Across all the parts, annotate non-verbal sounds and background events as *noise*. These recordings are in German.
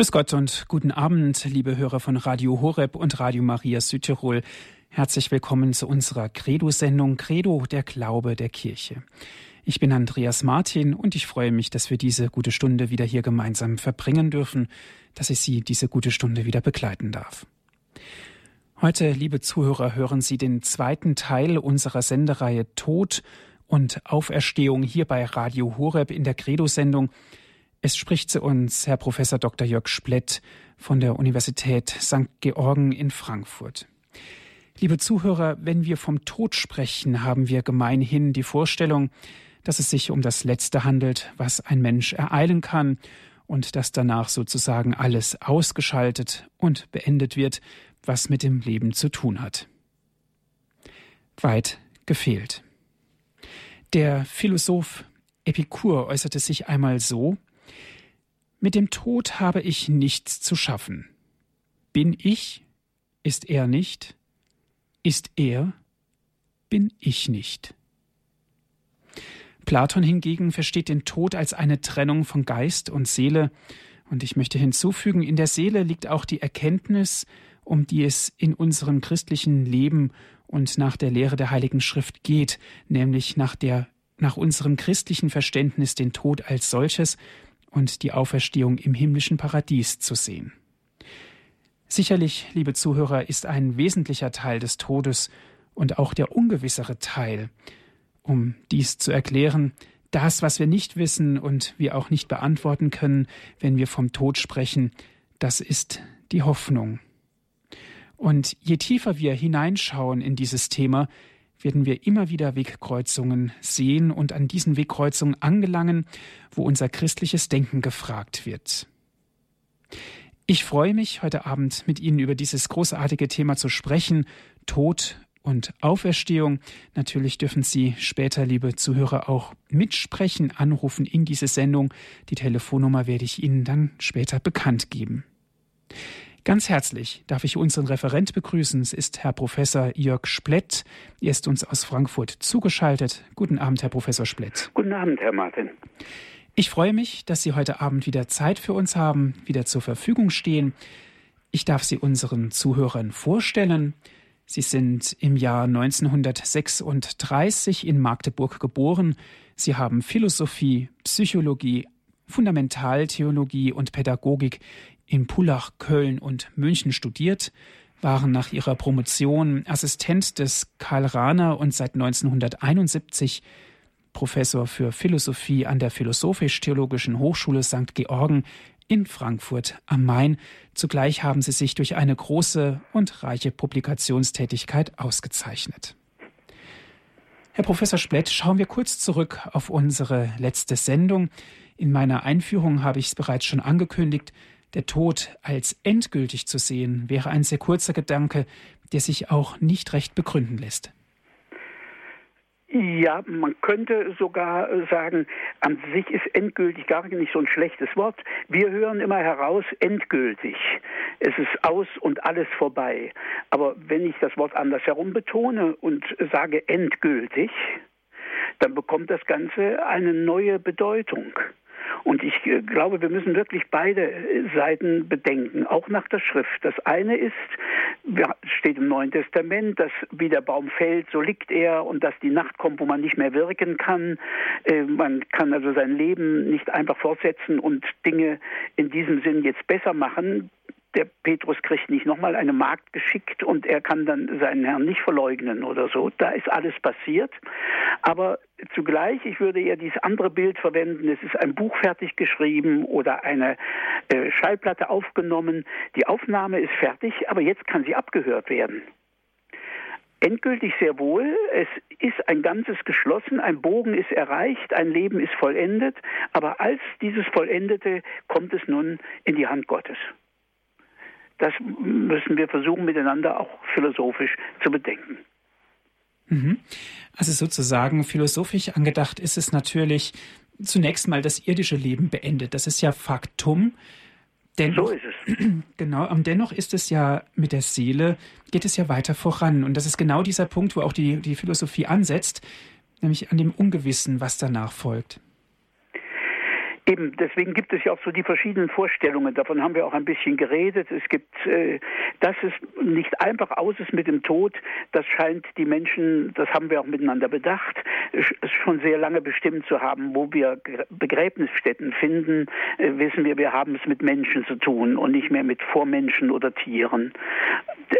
Grüß Gott und guten Abend, liebe Hörer von Radio Horeb und Radio Maria Südtirol. Herzlich willkommen zu unserer Credo-Sendung Credo, der Glaube der Kirche. Ich bin Andreas Martin und ich freue mich, dass wir diese gute Stunde wieder hier gemeinsam verbringen dürfen, dass ich Sie diese gute Stunde wieder begleiten darf. Heute, liebe Zuhörer, hören Sie den zweiten Teil unserer Sendereihe Tod und Auferstehung hier bei Radio Horeb in der Credo-Sendung. Es spricht zu uns Herr Professor Dr. Jörg Splett von der Universität St. Georgen in Frankfurt. Liebe Zuhörer, wenn wir vom Tod sprechen, haben wir gemeinhin die Vorstellung, dass es sich um das Letzte handelt, was ein Mensch ereilen kann und dass danach sozusagen alles ausgeschaltet und beendet wird, was mit dem Leben zu tun hat. Weit gefehlt. Der Philosoph Epikur äußerte sich einmal so mit dem Tod habe ich nichts zu schaffen. Bin ich, ist er nicht, ist er, bin ich nicht. Platon hingegen versteht den Tod als eine Trennung von Geist und Seele, und ich möchte hinzufügen, in der Seele liegt auch die Erkenntnis, um die es in unserem christlichen Leben und nach der Lehre der Heiligen Schrift geht, nämlich nach der nach unserem christlichen Verständnis den Tod als solches und die Auferstehung im himmlischen Paradies zu sehen. Sicherlich, liebe Zuhörer, ist ein wesentlicher Teil des Todes und auch der ungewissere Teil, um dies zu erklären, das, was wir nicht wissen und wir auch nicht beantworten können, wenn wir vom Tod sprechen, das ist die Hoffnung. Und je tiefer wir hineinschauen in dieses Thema, werden wir immer wieder Wegkreuzungen sehen und an diesen Wegkreuzungen angelangen, wo unser christliches Denken gefragt wird. Ich freue mich, heute Abend mit Ihnen über dieses großartige Thema zu sprechen, Tod und Auferstehung. Natürlich dürfen Sie später, liebe Zuhörer, auch mitsprechen, anrufen in diese Sendung. Die Telefonnummer werde ich Ihnen dann später bekannt geben. Ganz herzlich darf ich unseren Referent begrüßen. Es ist Herr Professor Jörg Splett. Er ist uns aus Frankfurt zugeschaltet. Guten Abend, Herr Professor Splett. Guten Abend, Herr Martin. Ich freue mich, dass Sie heute Abend wieder Zeit für uns haben, wieder zur Verfügung stehen. Ich darf Sie unseren Zuhörern vorstellen. Sie sind im Jahr 1936 in Magdeburg geboren. Sie haben Philosophie, Psychologie, Fundamentaltheologie und Pädagogik in Pullach, Köln und München studiert, waren nach ihrer Promotion Assistent des Karl Rahner und seit 1971 Professor für Philosophie an der Philosophisch-Theologischen Hochschule St. Georgen in Frankfurt am Main. Zugleich haben sie sich durch eine große und reiche Publikationstätigkeit ausgezeichnet. Herr Professor Splett, schauen wir kurz zurück auf unsere letzte Sendung. In meiner Einführung habe ich es bereits schon angekündigt. Der Tod als endgültig zu sehen, wäre ein sehr kurzer Gedanke, der sich auch nicht recht begründen lässt. Ja, man könnte sogar sagen, an sich ist endgültig gar nicht so ein schlechtes Wort. Wir hören immer heraus, endgültig. Es ist aus und alles vorbei. Aber wenn ich das Wort andersherum betone und sage endgültig, dann bekommt das Ganze eine neue Bedeutung. Und ich äh, glaube, wir müssen wirklich beide äh, Seiten bedenken, auch nach der Schrift. Das eine ist, steht im Neuen Testament, dass wie der Baum fällt, so liegt er und dass die Nacht kommt, wo man nicht mehr wirken kann. Äh, man kann also sein Leben nicht einfach fortsetzen und Dinge in diesem Sinn jetzt besser machen der Petrus kriegt nicht nochmal eine Magd geschickt und er kann dann seinen Herrn nicht verleugnen oder so. Da ist alles passiert. Aber zugleich, ich würde eher dieses andere Bild verwenden, es ist ein Buch fertig geschrieben oder eine äh, Schallplatte aufgenommen. Die Aufnahme ist fertig, aber jetzt kann sie abgehört werden. Endgültig sehr wohl. Es ist ein Ganzes geschlossen, ein Bogen ist erreicht, ein Leben ist vollendet, aber als dieses Vollendete kommt es nun in die Hand Gottes. Das müssen wir versuchen, miteinander auch philosophisch zu bedenken. Mhm. Also sozusagen philosophisch angedacht ist es natürlich zunächst mal das irdische Leben beendet. Das ist ja Faktum. Dennoch, so ist es. *clears throat* Genau, und dennoch ist es ja mit der Seele, geht es ja weiter voran. Und das ist genau dieser Punkt, wo auch die, die Philosophie ansetzt, nämlich an dem Ungewissen, was danach folgt. Eben, deswegen gibt es ja auch so die verschiedenen Vorstellungen. Davon haben wir auch ein bisschen geredet. Es gibt, äh, dass es nicht einfach aus ist mit dem Tod. Das scheint die Menschen, das haben wir auch miteinander bedacht, schon sehr lange bestimmt zu haben. Wo wir Begräbnisstätten finden, äh, wissen wir, wir haben es mit Menschen zu tun und nicht mehr mit Vormenschen oder Tieren.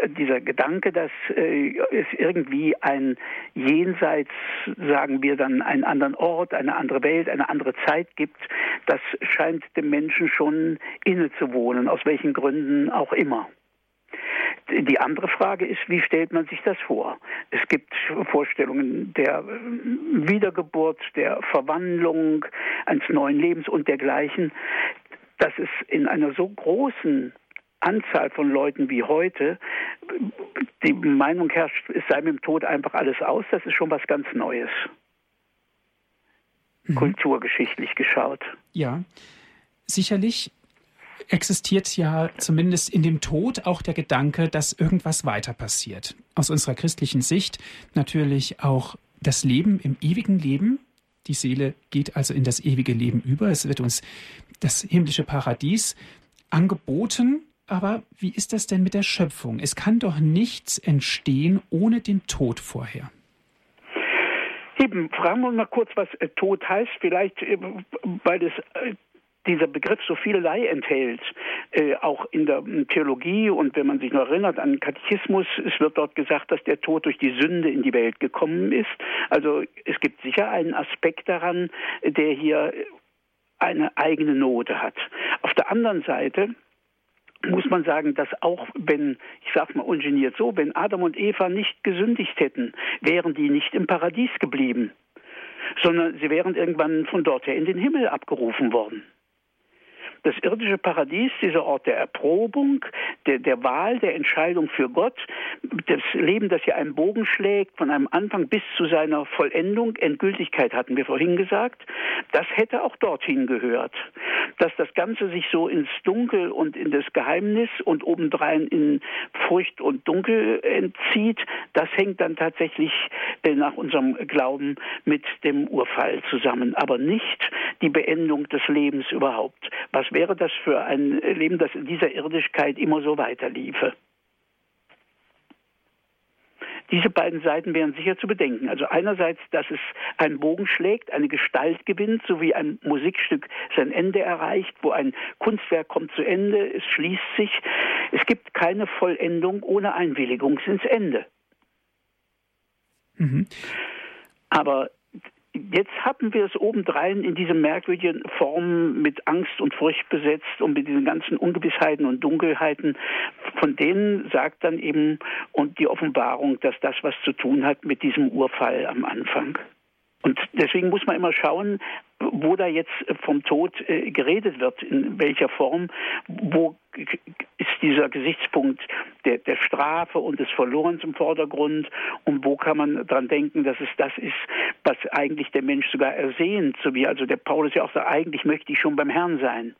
D dieser Gedanke, dass äh, es irgendwie ein Jenseits, sagen wir dann, einen anderen Ort, eine andere Welt, eine andere Zeit gibt, das scheint dem Menschen schon innezuwohnen, aus welchen Gründen auch immer. Die andere Frage ist, wie stellt man sich das vor? Es gibt Vorstellungen der Wiedergeburt, der Verwandlung eines neuen Lebens und dergleichen. Dass es in einer so großen Anzahl von Leuten wie heute die Meinung herrscht, es sei mit dem Tod einfach alles aus, das ist schon was ganz Neues mhm. kulturgeschichtlich geschaut. Ja, sicherlich existiert ja zumindest in dem Tod auch der Gedanke, dass irgendwas weiter passiert. Aus unserer christlichen Sicht natürlich auch das Leben im ewigen Leben. Die Seele geht also in das ewige Leben über. Es wird uns das himmlische Paradies angeboten. Aber wie ist das denn mit der Schöpfung? Es kann doch nichts entstehen ohne den Tod vorher. Eben, fragen wir mal kurz, was äh, Tod heißt. Vielleicht, äh, weil es äh, dieser Begriff so vielerlei enthält, äh, auch in der Theologie und wenn man sich noch erinnert an den Katechismus, es wird dort gesagt, dass der Tod durch die Sünde in die Welt gekommen ist. Also es gibt sicher einen Aspekt daran, der hier eine eigene Note hat. Auf der anderen Seite muss man sagen, dass auch wenn, ich sage mal ungeniert so, wenn Adam und Eva nicht gesündigt hätten, wären die nicht im Paradies geblieben, sondern sie wären irgendwann von dort her in den Himmel abgerufen worden. Das irdische Paradies, dieser Ort der Erprobung, der, der Wahl, der Entscheidung für Gott, das Leben, das hier einen Bogen schlägt, von einem Anfang bis zu seiner Vollendung, Endgültigkeit hatten wir vorhin gesagt, das hätte auch dorthin gehört. Dass das Ganze sich so ins Dunkel und in das Geheimnis und obendrein in Furcht und Dunkel entzieht, das hängt dann tatsächlich äh, nach unserem Glauben mit dem Urfall zusammen, aber nicht die Beendung des Lebens überhaupt. Was wäre das für ein Leben, das in dieser Irdischkeit immer so weiterliefe? Diese beiden Seiten wären sicher zu bedenken. Also einerseits, dass es einen Bogen schlägt, eine Gestalt gewinnt, so wie ein Musikstück sein Ende erreicht, wo ein Kunstwerk kommt zu Ende, es schließt sich. Es gibt keine Vollendung ohne Einwilligung ins Ende. Mhm. Aber Jetzt hatten wir es obendrein in diese merkwürdigen Formen mit Angst und Furcht besetzt und mit diesen ganzen Ungewissheiten und Dunkelheiten. Von denen sagt dann eben und die Offenbarung, dass das was zu tun hat mit diesem Urfall am Anfang. Und deswegen muss man immer schauen, wo da jetzt vom Tod äh, geredet wird, in welcher Form, wo ist dieser Gesichtspunkt der, der Strafe und des Verlorens im Vordergrund und wo kann man dran denken, dass es das ist, was eigentlich der Mensch sogar ersehnt, so wie also der Paulus ja auch sagt, eigentlich möchte ich schon beim Herrn sein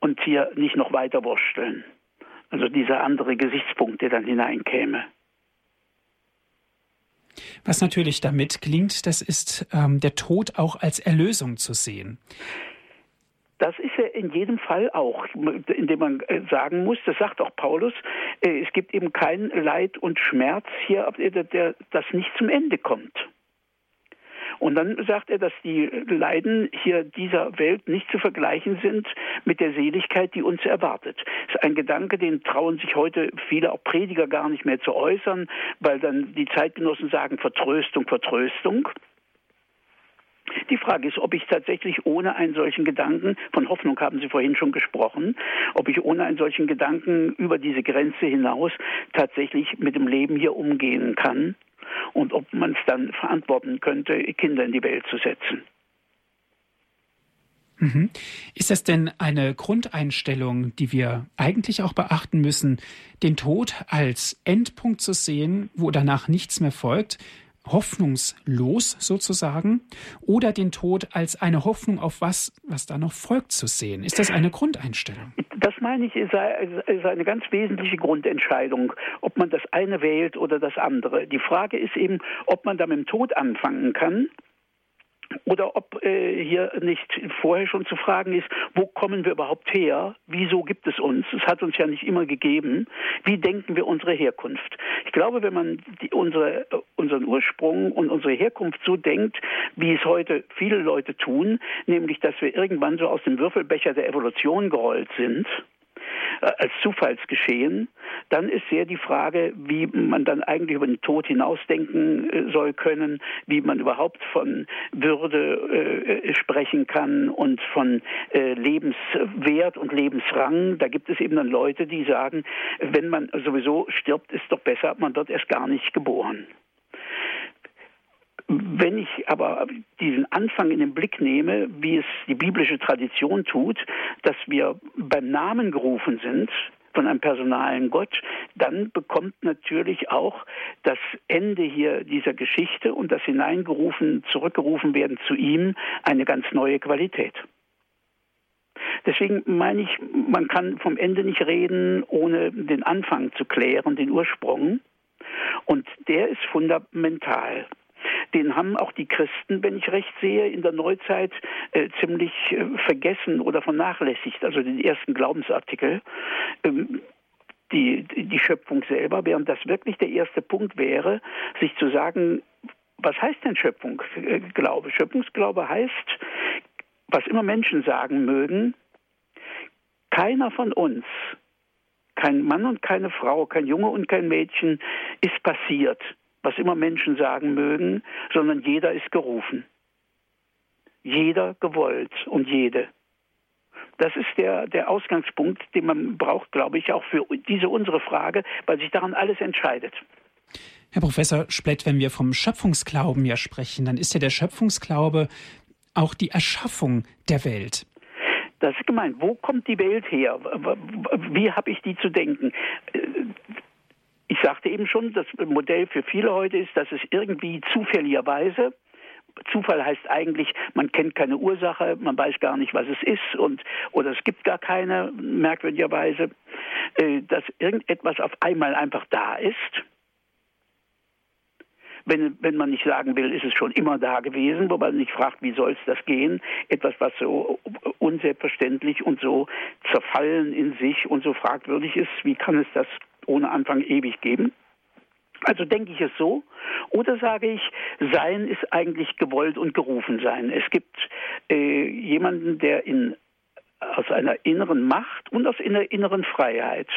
und hier nicht noch weiter wursteln. Also dieser andere Gesichtspunkt, der dann hineinkäme. Was natürlich damit klingt, das ist ähm, der Tod auch als Erlösung zu sehen. Das ist er in jedem Fall auch, indem man äh, sagen muss, das sagt auch Paulus, äh, es gibt eben kein Leid und Schmerz hier, das nicht zum Ende kommt. Und dann sagt er, dass die Leiden hier dieser Welt nicht zu vergleichen sind mit der Seligkeit, die uns erwartet. Das ist ein Gedanke, den trauen sich heute viele auch Prediger gar nicht mehr zu äußern, weil dann die Zeitgenossen sagen Vertröstung, Vertröstung. Die Frage ist, ob ich tatsächlich ohne einen solchen Gedanken, von Hoffnung haben Sie vorhin schon gesprochen, ob ich ohne einen solchen Gedanken über diese Grenze hinaus tatsächlich mit dem Leben hier umgehen kann und ob man es dann verantworten könnte, Kinder in die Welt zu setzen. Mhm. Ist das denn eine Grundeinstellung, die wir eigentlich auch beachten müssen, den Tod als Endpunkt zu sehen, wo danach nichts mehr folgt, hoffnungslos sozusagen, oder den Tod als eine Hoffnung auf was, was da noch folgt zu sehen? Ist das eine Grundeinstellung? Das meine ich, ist eine ganz wesentliche Grundentscheidung, ob man das eine wählt oder das andere. Die Frage ist eben, ob man da mit dem Tod anfangen kann oder ob äh, hier nicht vorher schon zu fragen ist, wo kommen wir überhaupt her? Wieso gibt es uns? Es hat uns ja nicht immer gegeben. Wie denken wir unsere Herkunft? Ich glaube, wenn man die, unsere, unseren Ursprung und unsere Herkunft so denkt, wie es heute viele Leute tun, nämlich dass wir irgendwann so aus dem Würfelbecher der Evolution gerollt sind, äh, als Zufallsgeschehen, dann ist sehr die Frage, wie man dann eigentlich über den Tod hinausdenken äh, soll können, wie man überhaupt von Würde äh, sprechen kann und von äh, Lebenswert und Lebensrang. Da gibt es eben dann Leute, die sagen, wenn man sowieso stirbt, ist doch besser, man wird erst gar nicht geboren. Wenn ich aber diesen Anfang in den Blick nehme, wie es die biblische Tradition tut, dass wir beim Namen gerufen sind, von einem personalen Gott, dann bekommt natürlich auch das Ende hier dieser Geschichte und das hineingerufen, zurückgerufen werden zu ihm eine ganz neue Qualität. Deswegen meine ich, man kann vom Ende nicht reden, ohne den Anfang zu klären, den Ursprung. Und der ist fundamental den haben auch die Christen, wenn ich recht sehe, in der Neuzeit äh, ziemlich äh, vergessen oder vernachlässigt, also den ersten Glaubensartikel. Ähm, die, die Schöpfung selber, während das wirklich der erste Punkt wäre, sich zu sagen, was heißt denn Schöpfungsglaube? Schöpfungsglaube heißt, was immer Menschen sagen mögen, keiner von uns, kein Mann und keine Frau, kein Junge und kein Mädchen ist passiert was immer Menschen sagen mögen, sondern jeder ist gerufen. Jeder gewollt und jede. Das ist der, der Ausgangspunkt, den man braucht, glaube ich, auch für diese unsere Frage, weil sich daran alles entscheidet. Herr Professor Splett, wenn wir vom Schöpfungsglauben ja sprechen, dann ist ja der Schöpfungsglaube auch die Erschaffung der Welt. Das ist gemeint. Wo kommt die Welt her? Wie habe ich die zu denken? Ich sagte eben schon, das Modell für viele heute ist, dass es irgendwie zufälligerweise Zufall heißt eigentlich, man kennt keine Ursache, man weiß gar nicht, was es ist und oder es gibt gar keine merkwürdigerweise, äh, dass irgendetwas auf einmal einfach da ist. Wenn, wenn man nicht sagen will, ist es schon immer da gewesen, wo man nicht fragt, wie soll es das gehen? Etwas, was so unselbstverständlich und so zerfallen in sich und so fragwürdig ist, wie kann es das ohne Anfang ewig geben. Also denke ich es so. Oder sage ich, Sein ist eigentlich gewollt und gerufen sein. Es gibt äh, jemanden, der in, aus einer inneren Macht und aus einer inneren Freiheit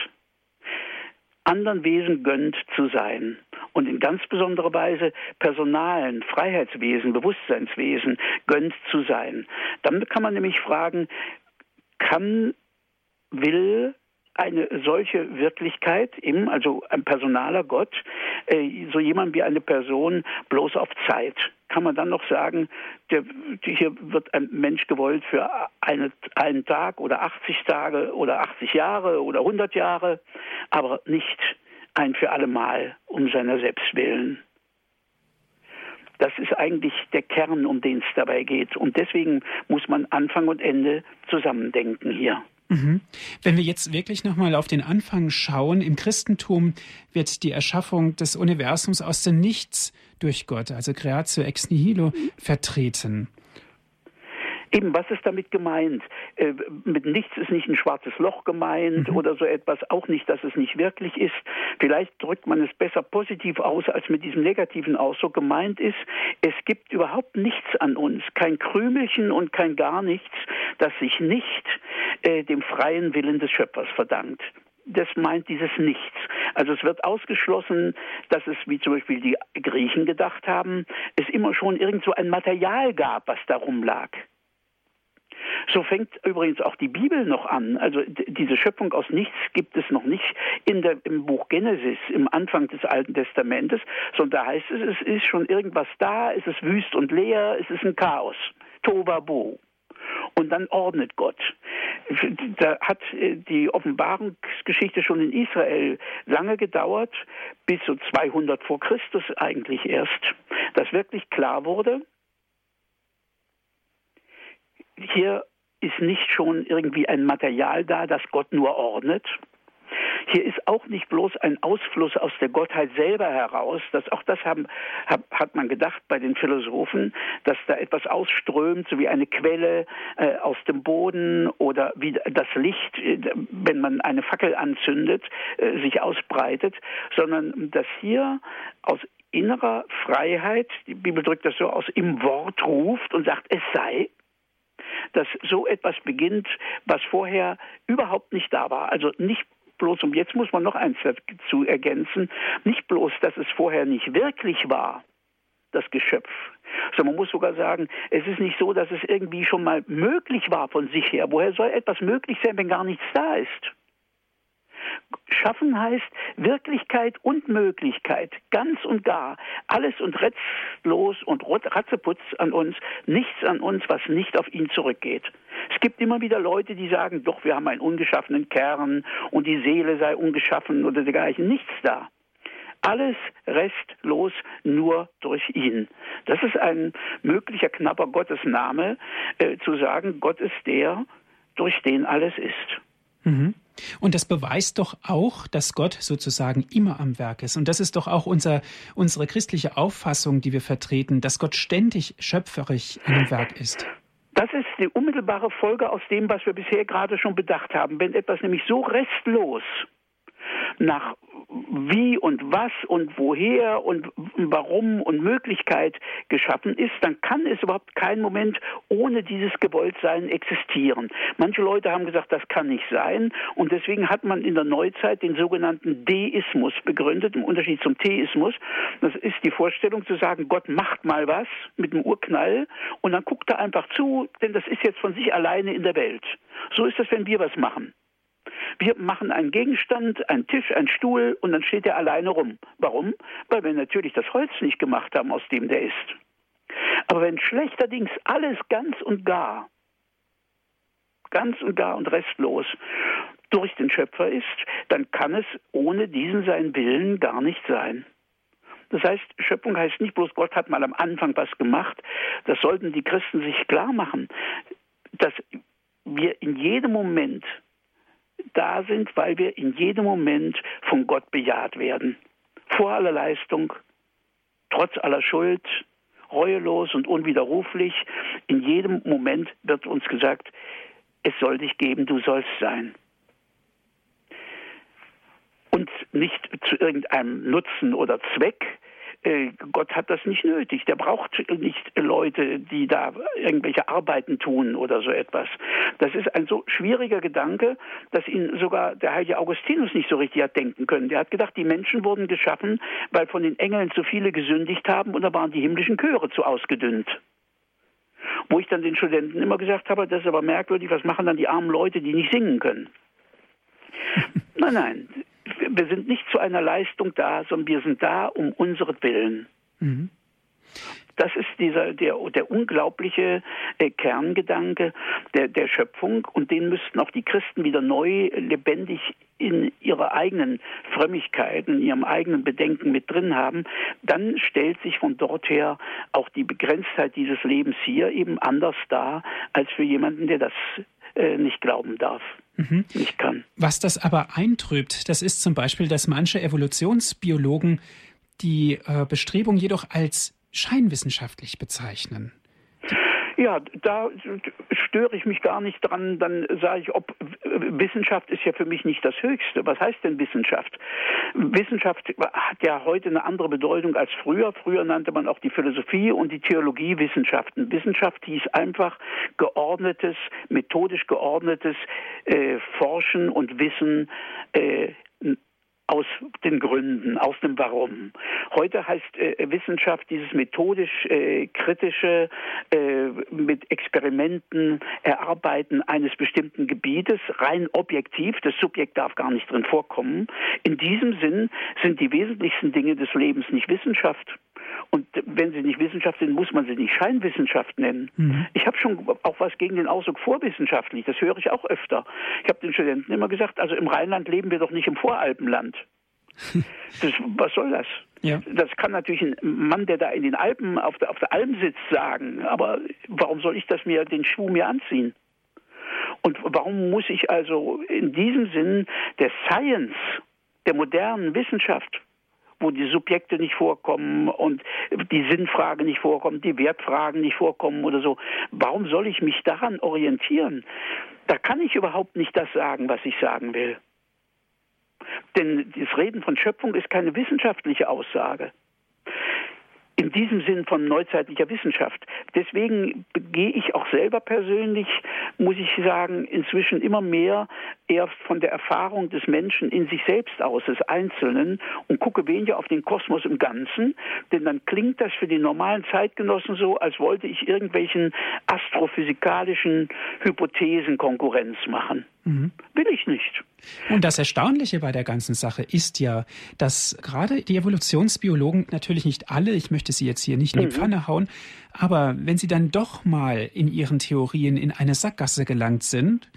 anderen Wesen gönnt zu sein und in ganz besonderer Weise personalen Freiheitswesen, Bewusstseinswesen gönnt zu sein. Dann kann man nämlich fragen, kann, will eine solche Wirklichkeit, eben, also ein personaler Gott, äh, so jemand wie eine Person bloß auf Zeit. Kann man dann noch sagen, der, hier wird ein Mensch gewollt für eine, einen Tag oder 80 Tage oder 80 Jahre oder 100 Jahre, aber nicht ein für alle Mal um seiner selbst willen. Das ist eigentlich der Kern, um den es dabei geht. Und deswegen muss man Anfang und Ende zusammendenken hier. Mhm. Wenn wir jetzt wirklich nochmal auf den Anfang schauen, im Christentum wird die Erschaffung des Universums aus dem Nichts durch Gott, also Creatio ex nihilo, vertreten. Eben, was ist damit gemeint? Äh, mit nichts ist nicht ein schwarzes Loch gemeint mhm. oder so etwas, auch nicht, dass es nicht wirklich ist. Vielleicht drückt man es besser positiv aus, als mit diesem negativen Ausdruck gemeint ist. Es gibt überhaupt nichts an uns, kein Krümelchen und kein gar nichts, das sich nicht äh, dem freien Willen des Schöpfers verdankt das meint dieses Nichts. Also es wird ausgeschlossen, dass es, wie zum Beispiel die Griechen gedacht haben, es immer schon irgend so ein Material gab, was darum lag. So fängt übrigens auch die Bibel noch an. Also diese Schöpfung aus nichts gibt es noch nicht in der, im Buch Genesis, im Anfang des Alten Testamentes, sondern da heißt es, es ist schon irgendwas da, es ist wüst und leer, es ist ein Chaos. Tovabu. Und dann ordnet Gott. Da hat äh, die Offenbarungsgeschichte schon in Israel lange gedauert, bis so 200 vor Christus eigentlich erst, dass wirklich klar wurde, hier ist nicht schon irgendwie ein Material da, das Gott nur ordnet. Hier ist auch nicht bloß ein Ausfluss aus der Gottheit selber heraus, dass auch das haben, hat, hat man gedacht bei den Philosophen, dass da etwas ausströmt, so wie eine Quelle äh, aus dem Boden oder wie das Licht, äh, wenn man eine Fackel anzündet, äh, sich ausbreitet, sondern dass hier aus innerer Freiheit, die Bibel drückt das so aus, im Wort ruft und sagt, es sei, dass so etwas beginnt, was vorher überhaupt nicht da war. Also nicht bloß, und jetzt muss man noch eins dazu ergänzen, nicht bloß, dass es vorher nicht wirklich war, das Geschöpf. Sondern man muss sogar sagen, es ist nicht so, dass es irgendwie schon mal möglich war von sich her. Woher soll etwas möglich sein, wenn gar nichts da ist? Schaffen heißt Wirklichkeit und Möglichkeit, ganz und gar, alles und restlos und ratzeputz an uns, nichts an uns, was nicht auf ihn zurückgeht. Es gibt immer wieder Leute, die sagen, doch, wir haben einen ungeschaffenen Kern und die Seele sei ungeschaffen oder dergleichen. Nichts da. Alles restlos nur durch ihn. Das ist ein möglicher knapper Gottesname, äh, zu sagen, Gott ist der, durch den alles ist. Mhm. Und das beweist doch auch, dass Gott sozusagen immer am Werk ist. Und das ist doch auch unser, unsere christliche Auffassung, die wir vertreten, dass Gott ständig schöpferisch im Werk ist. Das ist die unmittelbare Folge aus dem, was wir bisher gerade schon bedacht haben. Wenn etwas nämlich so restlos nach wie und was und woher und warum und Möglichkeit geschaffen ist, dann kann es überhaupt keinen Moment ohne dieses Gewolltsein existieren. Manche Leute haben gesagt, das kann nicht sein und deswegen hat man in der Neuzeit den sogenannten Deismus begründet, im Unterschied zum Theismus. Das ist die Vorstellung zu sagen, Gott macht mal was mit dem Urknall und dann guckt er einfach zu, denn das ist jetzt von sich alleine in der Welt. So ist das, wenn wir was machen. Wir machen einen Gegenstand, einen Tisch, einen Stuhl und dann steht er alleine rum. Warum? Weil wir natürlich das Holz nicht gemacht haben, aus dem der ist. Aber wenn schlechterdings alles ganz und gar, ganz und gar und restlos durch den Schöpfer ist, dann kann es ohne diesen seinen Willen gar nicht sein. Das heißt, Schöpfung heißt nicht bloß, Gott hat mal am Anfang was gemacht. Das sollten die Christen sich klar machen, dass wir in jedem Moment da sind, weil wir in jedem Moment von Gott bejaht werden. Vor aller Leistung, trotz aller Schuld, reuelos und unwiderruflich. In jedem Moment wird uns gesagt, es soll dich geben, du sollst sein. Und nicht zu irgendeinem Nutzen oder Zweck, Gott hat das nicht nötig. Der braucht nicht Leute, die da irgendwelche Arbeiten tun oder so etwas. Das ist ein so schwieriger Gedanke, dass ihn sogar der heilige Augustinus nicht so richtig hat denken können. Der hat gedacht, die Menschen wurden geschaffen, weil von den Engeln zu viele gesündigt haben und da waren die himmlischen Chöre zu ausgedünnt. Wo ich dann den Studenten immer gesagt habe, das ist aber merkwürdig, was machen dann die armen Leute, die nicht singen können? *laughs* nein, nein, wir sind nicht zu einer Leistung da, sondern wir sind da um unseren Willen. Mhm. Das ist dieser, der, der unglaubliche äh, Kerngedanke der, der Schöpfung und den müssten auch die Christen wieder neu lebendig in ihrer eigenen Frömmigkeit, in ihrem eigenen Bedenken mit drin haben, dann stellt sich von dort her auch die Begrenztheit dieses Lebens hier eben anders dar als für jemanden, der das äh, nicht glauben darf. Mhm. Nicht kann. Was das aber eintrübt, das ist zum Beispiel, dass manche Evolutionsbiologen die äh, Bestrebung jedoch als scheinwissenschaftlich bezeichnen. Ja, da störe ich mich gar nicht dran. Dann sage ich, ob Wissenschaft ist ja für mich nicht das Höchste. Was heißt denn Wissenschaft? Wissenschaft hat ja heute eine andere Bedeutung als früher. Früher nannte man auch die Philosophie und die Theologie Wissenschaften. Wissenschaft hieß einfach geordnetes, methodisch geordnetes äh, Forschen und Wissen äh, aus den Gründen, aus dem Warum. Heute heißt äh, Wissenschaft dieses methodisch äh, kritische äh, mit Experimenten erarbeiten eines bestimmten Gebietes rein objektiv. Das Subjekt darf gar nicht drin vorkommen. In diesem Sinn sind die wesentlichsten Dinge des Lebens nicht Wissenschaft. Und wenn sie nicht Wissenschaft sind, muss man sie nicht Scheinwissenschaft nennen. Mhm. Ich habe schon auch was gegen den Ausdruck vorwissenschaftlich. Das höre ich auch öfter. Ich habe den Studenten immer gesagt, also im Rheinland leben wir doch nicht im Voralpenland. *laughs* Das, was soll das? Ja. Das kann natürlich ein Mann, der da in den Alpen auf der, auf der Alm sitzt, sagen. Aber warum soll ich das mir, den Schuh mir anziehen? Und warum muss ich also in diesem Sinn der Science, der modernen Wissenschaft, wo die Subjekte nicht vorkommen und die Sinnfrage nicht vorkommt, die Wertfragen nicht vorkommen oder so. Warum soll ich mich daran orientieren? Da kann ich überhaupt nicht das sagen, was ich sagen will. Denn das Reden von Schöpfung ist keine wissenschaftliche Aussage in diesem Sinn von neuzeitlicher Wissenschaft. Deswegen gehe ich auch selber persönlich, muss ich sagen, inzwischen immer mehr erst von der Erfahrung des Menschen in sich selbst aus, des Einzelnen, und gucke weniger auf den Kosmos im Ganzen, denn dann klingt das für die normalen Zeitgenossen so, als wollte ich irgendwelchen astrophysikalischen Hypothesen Konkurrenz machen. Mhm. Will ich nicht. Und das Erstaunliche bei der ganzen Sache ist ja, dass gerade die Evolutionsbiologen, natürlich nicht alle, ich möchte sie jetzt hier nicht in die mhm. Pfanne hauen, aber wenn sie dann doch mal in ihren Theorien in eine Sackgasse gelangt sind,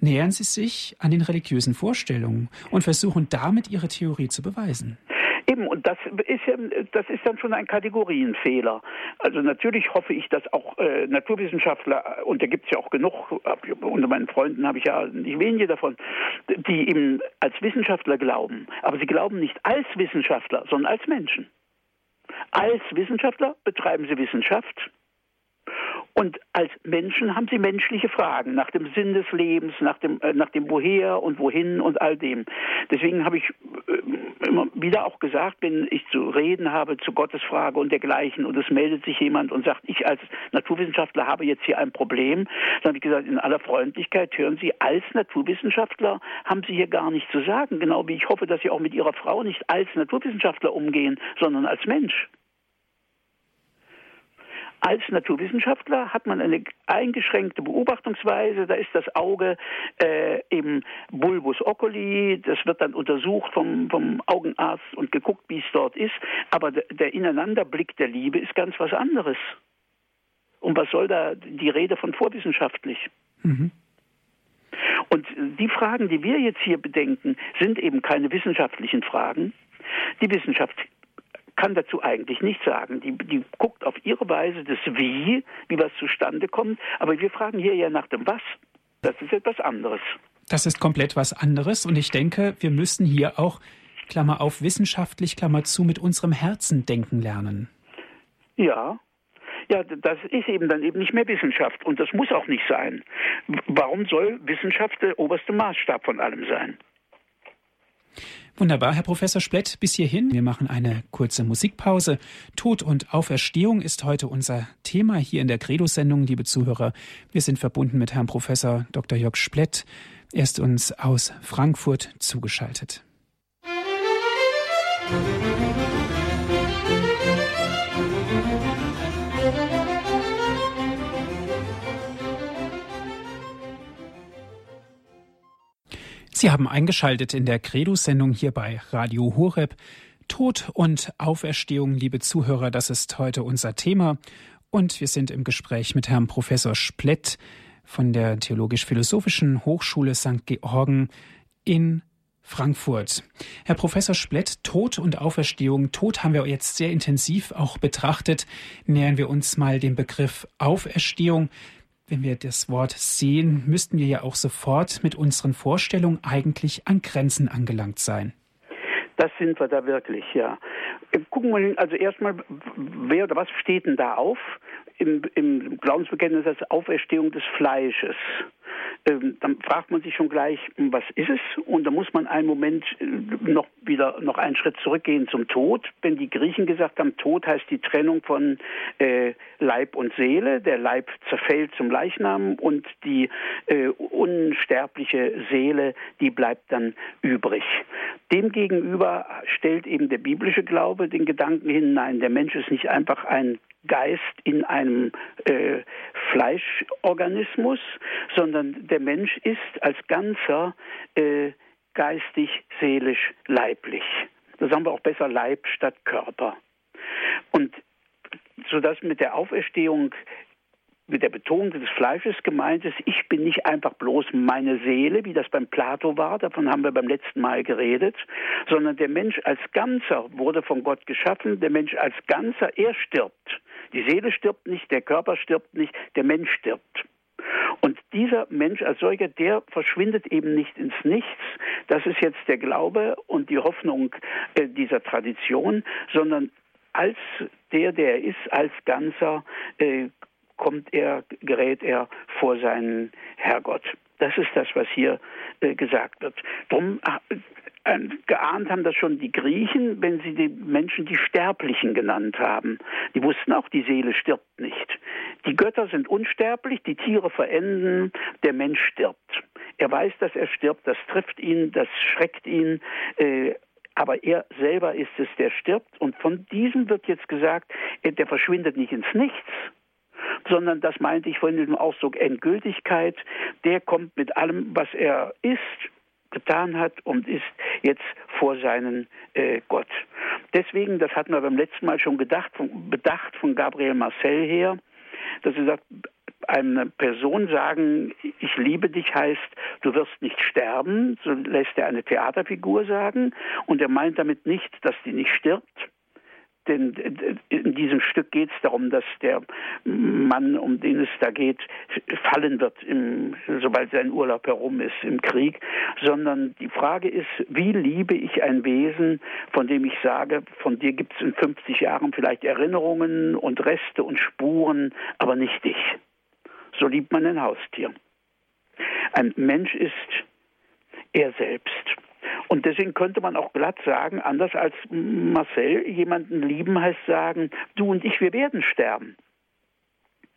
nähern sie sich an den religiösen Vorstellungen und versuchen damit ihre Theorie zu beweisen. Eben, und das ist ja, das ist dann schon ein Kategorienfehler. Also natürlich hoffe ich, dass auch äh, Naturwissenschaftler, und da gibt es ja auch genug, unter meinen Freunden habe ich ja nicht wenige davon, die eben als Wissenschaftler glauben. Aber sie glauben nicht als Wissenschaftler, sondern als Menschen. Als Wissenschaftler betreiben sie Wissenschaft und als Menschen haben sie menschliche Fragen nach dem Sinn des Lebens, nach dem, äh, nach dem Woher und Wohin und all dem. Deswegen habe ich äh, immer wieder auch gesagt, wenn ich zu reden habe zu Gottes Frage und dergleichen und es meldet sich jemand und sagt, ich als Naturwissenschaftler habe jetzt hier ein Problem, dann habe ich gesagt, in aller Freundlichkeit hören Sie, als Naturwissenschaftler haben Sie hier gar nichts zu sagen, genau wie ich hoffe, dass Sie auch mit Ihrer Frau nicht als Naturwissenschaftler umgehen, sondern als Mensch. Als Naturwissenschaftler hat man eine eingeschränkte Beobachtungsweise. Da ist das Auge äh, im Bulbus oculi. Das wird dann untersucht vom, vom Augenarzt und geguckt, wie es dort ist. Aber der Ineinanderblick der Liebe ist ganz was anderes. Und was soll da die Rede von vorwissenschaftlich? Mhm. Und die Fragen, die wir jetzt hier bedenken, sind eben keine wissenschaftlichen Fragen. Die Wissenschaft kann dazu eigentlich nichts sagen. Die, die guckt auf ihre Weise das Wie, wie was zustande kommt. Aber wir fragen hier ja nach dem Was. Das ist etwas anderes. Das ist komplett was anderes. Und ich denke, wir müssen hier auch, Klammer auf, wissenschaftlich, Klammer zu, mit unserem Herzen denken lernen. Ja, ja, das ist eben dann eben nicht mehr Wissenschaft und das muss auch nicht sein. Warum soll Wissenschaft der oberste Maßstab von allem sein? Wunderbar, Herr Professor Splett, bis hierhin. Wir machen eine kurze Musikpause. Tod und Auferstehung ist heute unser Thema hier in der Credo-Sendung, liebe Zuhörer. Wir sind verbunden mit Herrn Professor Dr. Jörg Splett. Er ist uns aus Frankfurt zugeschaltet. Musik Sie haben eingeschaltet in der Credo-Sendung hier bei Radio Horeb. Tod und Auferstehung, liebe Zuhörer, das ist heute unser Thema. Und wir sind im Gespräch mit Herrn Professor Splett von der Theologisch-Philosophischen Hochschule St. Georgen in Frankfurt. Herr Professor Splett, Tod und Auferstehung. Tod haben wir jetzt sehr intensiv auch betrachtet. Nähern wir uns mal dem Begriff Auferstehung wenn wir das Wort sehen, müssten wir ja auch sofort mit unseren Vorstellungen eigentlich an Grenzen angelangt sein. Das sind wir da wirklich, ja. Gucken wir, also erstmal, wer oder was steht denn da auf? Im, im Glaubensbekenntnis als Auferstehung des Fleisches. Ähm, dann fragt man sich schon gleich, hm, was ist es? Und da muss man einen Moment äh, noch wieder noch einen Schritt zurückgehen zum Tod. Wenn die Griechen gesagt haben, Tod heißt die Trennung von äh, Leib und Seele. Der Leib zerfällt zum Leichnam und die äh, unsterbliche Seele, die bleibt dann übrig. Demgegenüber stellt eben der biblische Glaube den Gedanken hin, nein, der Mensch ist nicht einfach ein Geist in einem äh, Fleischorganismus, sondern der Mensch ist als Ganzer äh, geistig, seelisch, leiblich. Da sagen wir auch besser Leib statt Körper. Und sodass mit der Auferstehung mit der Betonung des Fleisches gemeint ist, ich bin nicht einfach bloß meine Seele, wie das beim Plato war, davon haben wir beim letzten Mal geredet, sondern der Mensch als Ganzer wurde von Gott geschaffen, der Mensch als Ganzer, er stirbt. Die Seele stirbt nicht, der Körper stirbt nicht, der Mensch stirbt. Und dieser Mensch als solcher, der verschwindet eben nicht ins Nichts. Das ist jetzt der Glaube und die Hoffnung äh, dieser Tradition, sondern als der, der er ist, als Ganzer, äh, kommt er, gerät er vor seinen Herrgott. Das ist das, was hier äh, gesagt wird. Drum äh, geahnt haben das schon die Griechen, wenn sie die Menschen die Sterblichen genannt haben. Die wussten auch, die Seele stirbt nicht. Die Götter sind unsterblich, die Tiere verenden, der Mensch stirbt. Er weiß, dass er stirbt, das trifft ihn, das schreckt ihn, äh, aber er selber ist es, der stirbt. Und von diesem wird jetzt gesagt, der verschwindet nicht ins Nichts, sondern das meinte ich von dem Ausdruck Endgültigkeit, der kommt mit allem, was er ist, getan hat und ist jetzt vor seinen äh, Gott. Deswegen, das hatten wir beim letzten Mal schon gedacht, von, bedacht von Gabriel Marcel her, dass er sagt, eine Person sagen, ich liebe dich heißt, du wirst nicht sterben, so lässt er eine Theaterfigur sagen. Und er meint damit nicht, dass die nicht stirbt, denn in diesem Stück geht es darum, dass der Mann, um den es da geht, fallen wird, im, sobald sein Urlaub herum ist im Krieg, sondern die Frage ist, wie liebe ich ein Wesen, von dem ich sage, von dir gibt es in 50 Jahren vielleicht Erinnerungen und Reste und Spuren, aber nicht dich. So liebt man ein Haustier. Ein Mensch ist er selbst. Und deswegen könnte man auch glatt sagen, anders als Marcel, jemanden lieben heißt sagen, du und ich, wir werden sterben.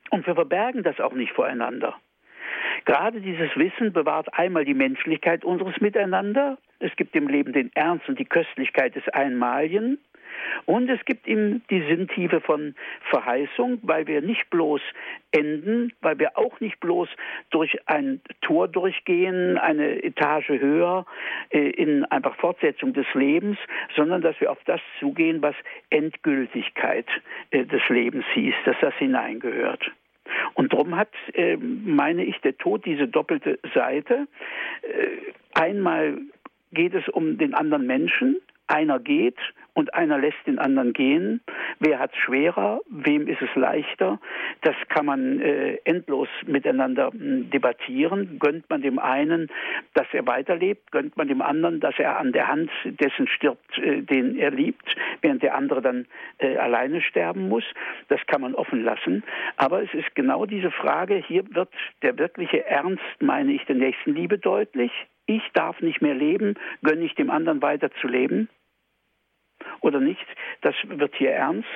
Und wir verbergen das auch nicht voreinander. Gerade dieses Wissen bewahrt einmal die Menschlichkeit unseres Miteinander. Es gibt dem Leben den Ernst und die Köstlichkeit des Einmaligen. Und es gibt ihm die Sinntiefe von Verheißung, weil wir nicht bloß enden, weil wir auch nicht bloß durch ein Tor durchgehen, eine Etage höher, äh, in einfach Fortsetzung des Lebens, sondern dass wir auf das zugehen, was Endgültigkeit äh, des Lebens hieß, dass das hineingehört. Und darum hat, äh, meine ich, der Tod diese doppelte Seite. einmal geht es um den anderen Menschen, einer geht und einer lässt den anderen gehen. Wer hat es schwerer? Wem ist es leichter? Das kann man äh, endlos miteinander hm, debattieren. Gönnt man dem einen, dass er weiterlebt? Gönnt man dem anderen, dass er an der Hand dessen stirbt, äh, den er liebt, während der andere dann äh, alleine sterben muss? Das kann man offen lassen. Aber es ist genau diese Frage, hier wird der wirkliche Ernst, meine ich, der Nächstenliebe deutlich. Ich darf nicht mehr leben, gönne ich dem anderen weiter zu leben oder nicht, das wird hier ernst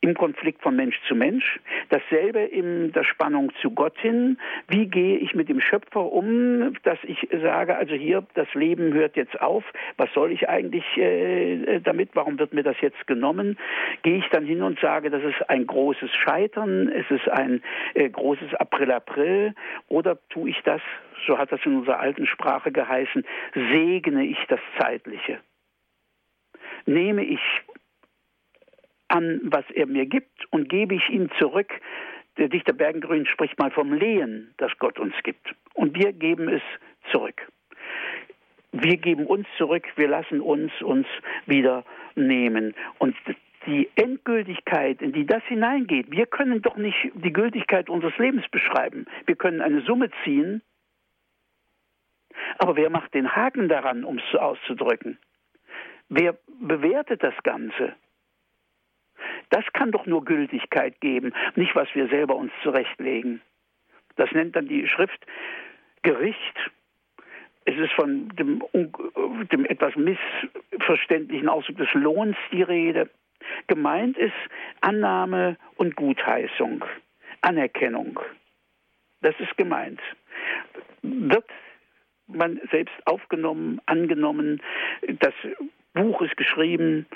im Konflikt von Mensch zu Mensch, dasselbe in der Spannung zu Gott hin. Wie gehe ich mit dem Schöpfer um, dass ich sage, also hier, das Leben hört jetzt auf, was soll ich eigentlich äh, damit, warum wird mir das jetzt genommen? Gehe ich dann hin und sage, das ist ein großes Scheitern, es ist ein äh, großes April-April oder tue ich das, so hat das in unserer alten Sprache geheißen, segne ich das Zeitliche? Nehme ich an, was er mir gibt und gebe ich ihm zurück. Der Dichter Bergengrün spricht mal vom Lehen, das Gott uns gibt. Und wir geben es zurück. Wir geben uns zurück, wir lassen uns uns wieder nehmen. Und die Endgültigkeit, in die das hineingeht, wir können doch nicht die Gültigkeit unseres Lebens beschreiben. Wir können eine Summe ziehen, aber wer macht den Haken daran, um es auszudrücken? Wer bewertet das Ganze? Das kann doch nur Gültigkeit geben, nicht was wir selber uns zurechtlegen. Das nennt dann die Schrift Gericht. Es ist von dem, dem etwas missverständlichen Ausdruck des Lohns die Rede. Gemeint ist Annahme und Gutheißung, Anerkennung. Das ist gemeint. Wird man selbst aufgenommen, angenommen, das Buch ist geschrieben,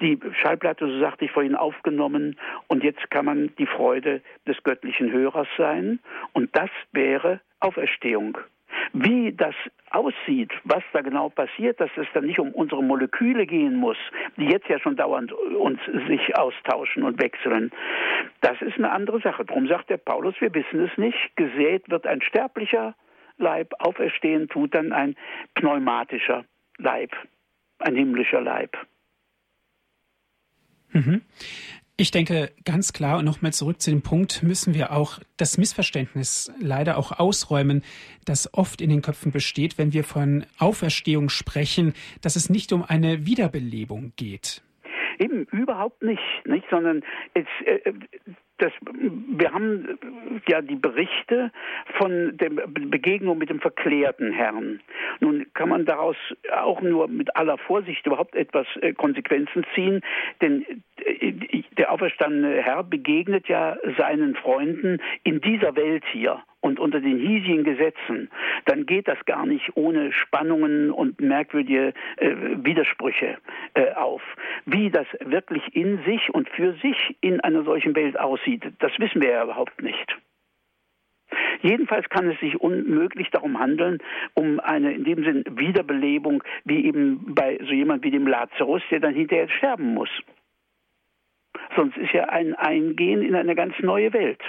die Schallplatte, so sagte ich vorhin, aufgenommen und jetzt kann man die Freude des göttlichen Hörers sein und das wäre Auferstehung. Wie das aussieht, was da genau passiert, dass es dann nicht um unsere Moleküle gehen muss, die jetzt ja schon dauernd uns sich austauschen und wechseln, das ist eine andere Sache. Darum sagt der Paulus, wir wissen es nicht. Gesät wird ein sterblicher Leib, auferstehen tut dann ein pneumatischer Leib ein himmlischer Leib. Mhm. Ich denke ganz klar und nochmal zurück zu dem Punkt, müssen wir auch das Missverständnis leider auch ausräumen, das oft in den Köpfen besteht, wenn wir von Auferstehung sprechen, dass es nicht um eine Wiederbelebung geht. Eben überhaupt nicht, nicht, sondern es, äh, das, wir haben ja die Berichte von der Begegnung mit dem verklärten Herrn. Nun kann man daraus auch nur mit aller Vorsicht überhaupt etwas äh, Konsequenzen ziehen, denn äh, der auferstandene Herr begegnet ja seinen Freunden in dieser Welt hier und unter den hiesigen Gesetzen, dann geht das gar nicht ohne Spannungen und merkwürdige äh, Widersprüche äh, auf. Wie das wirklich in sich und für sich in einer solchen Welt aussieht, das wissen wir ja überhaupt nicht. Jedenfalls kann es sich unmöglich darum handeln, um eine in dem Sinn Wiederbelebung, wie eben bei so jemand wie dem Lazarus, der dann hinterher sterben muss. Sonst ist ja ein Eingehen in eine ganz neue Welt.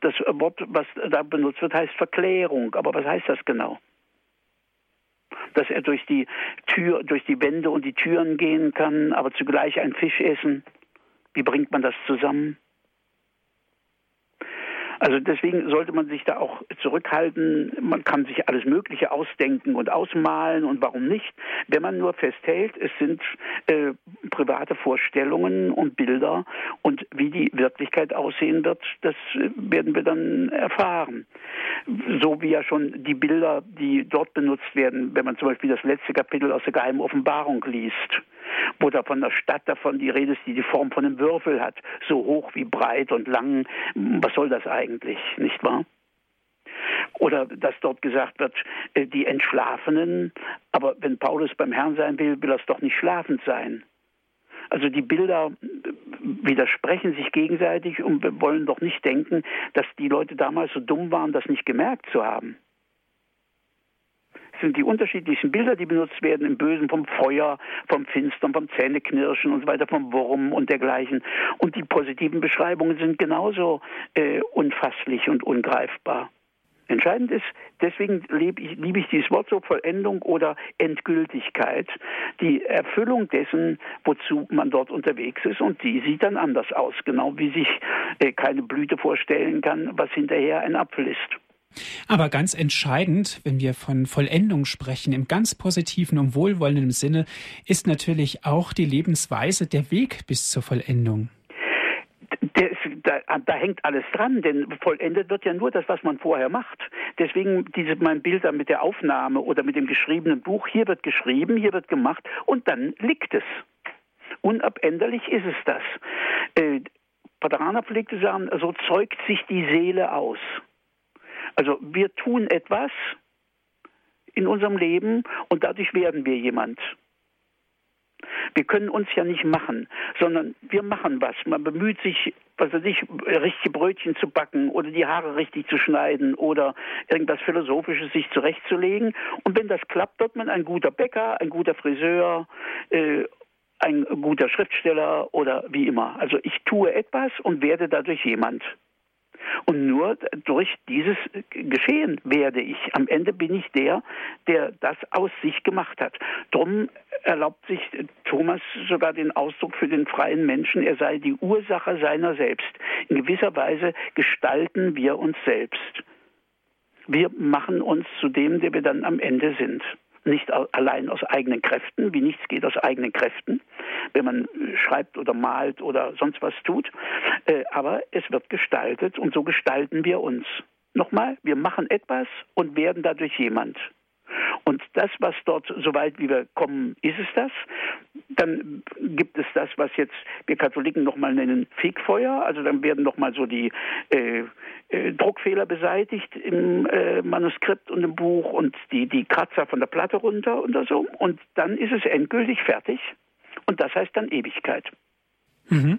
Das Wort, was da benutzt wird, heißt Verklärung. Aber was heißt das genau? Dass er durch die Tür, durch die Wände und die Türen gehen kann, aber zugleich ein Fisch essen. Wie bringt man das zusammen? Also deswegen sollte man sich da auch zurückhalten. Man kann sich alles Mögliche ausdenken und ausmalen und warum nicht, wenn man nur festhält, es sind äh, private Vorstellungen und Bilder und wie die Wirklichkeit aussehen wird, das äh, werden wir dann erfahren. So wie ja schon die Bilder, die dort benutzt werden, wenn man zum Beispiel das letzte Kapitel aus der geheimen Offenbarung liest wo da von der Stadt davon die Rede ist, die die Form von einem Würfel hat, so hoch wie breit und lang. Was soll das eigentlich, nicht wahr? Oder dass dort gesagt wird, äh, die Entschlafenen, aber wenn Paulus beim Herrn sein will, will er es doch nicht schlafend sein. Also die Bilder widersprechen sich gegenseitig und wir wollen doch nicht denken, dass die Leute damals so dumm waren, das nicht gemerkt zu haben sind die unterschiedlichsten Bilder, die benutzt werden im Bösen, vom Feuer, vom Finstern, vom Zähneknirschen und so weiter, vom Wurm und dergleichen. Und die positiven Beschreibungen sind genauso äh, unfasslich und ungreifbar. Entscheidend ist, deswegen liebe ich, liebe ich dieses Wort so Vollendung oder Endgültigkeit, die Erfüllung dessen, wozu man dort unterwegs ist und die sieht dann anders aus, genau wie sich äh, keine Blüte vorstellen kann, was hinterher ein Apfel ist. Aber ganz entscheidend, wenn wir von Vollendung sprechen, im ganz positiven und wohlwollenden Sinne, ist natürlich auch die Lebensweise, der Weg bis zur Vollendung. Ist, da, da, hängt alles dran, denn vollendet wird ja nur das, was man vorher macht. Deswegen diese mein Bilder mit der Aufnahme oder mit dem geschriebenen Buch. Hier wird geschrieben, hier wird gemacht und dann liegt es. Unabänderlich ist es das. Äh, Paterana pflegte sagen, so zeugt sich die Seele aus. Also wir tun etwas in unserem Leben und dadurch werden wir jemand. Wir können uns ja nicht machen, sondern wir machen was. Man bemüht sich, was weiß ich, richtige Brötchen zu backen oder die Haare richtig zu schneiden oder irgendwas Philosophisches sich zurechtzulegen. Und wenn das klappt, wird man ein guter Bäcker, ein guter Friseur, äh, ein guter Schriftsteller oder wie immer. Also ich tue etwas und werde dadurch jemand. Und nur durch dieses Geschehen werde ich. Am Ende bin ich der, der das aus sich gemacht hat. Drum erlaubt sich Thomas sogar den Ausdruck für den freien Menschen, er sei die Ursache seiner selbst. In gewisser Weise gestalten wir uns selbst. Wir machen uns zu dem, der wir dann am Ende sind nicht allein aus eigenen Kräften, wie nichts geht aus eigenen Kräften, wenn man schreibt oder malt oder sonst was tut, äh, aber es wird gestaltet und so gestalten wir uns. Nochmal, wir machen etwas und werden dadurch jemand. Und das, was dort, soweit wie wir kommen, ist es das. Dann gibt es das, was jetzt wir Katholiken nochmal nennen Fegfeuer. Also dann werden nochmal so die äh, äh, Druckfehler beseitigt im äh, Manuskript und im Buch und die, die Kratzer von der Platte runter und so. Und dann ist es endgültig fertig. Und das heißt dann Ewigkeit. Mhm.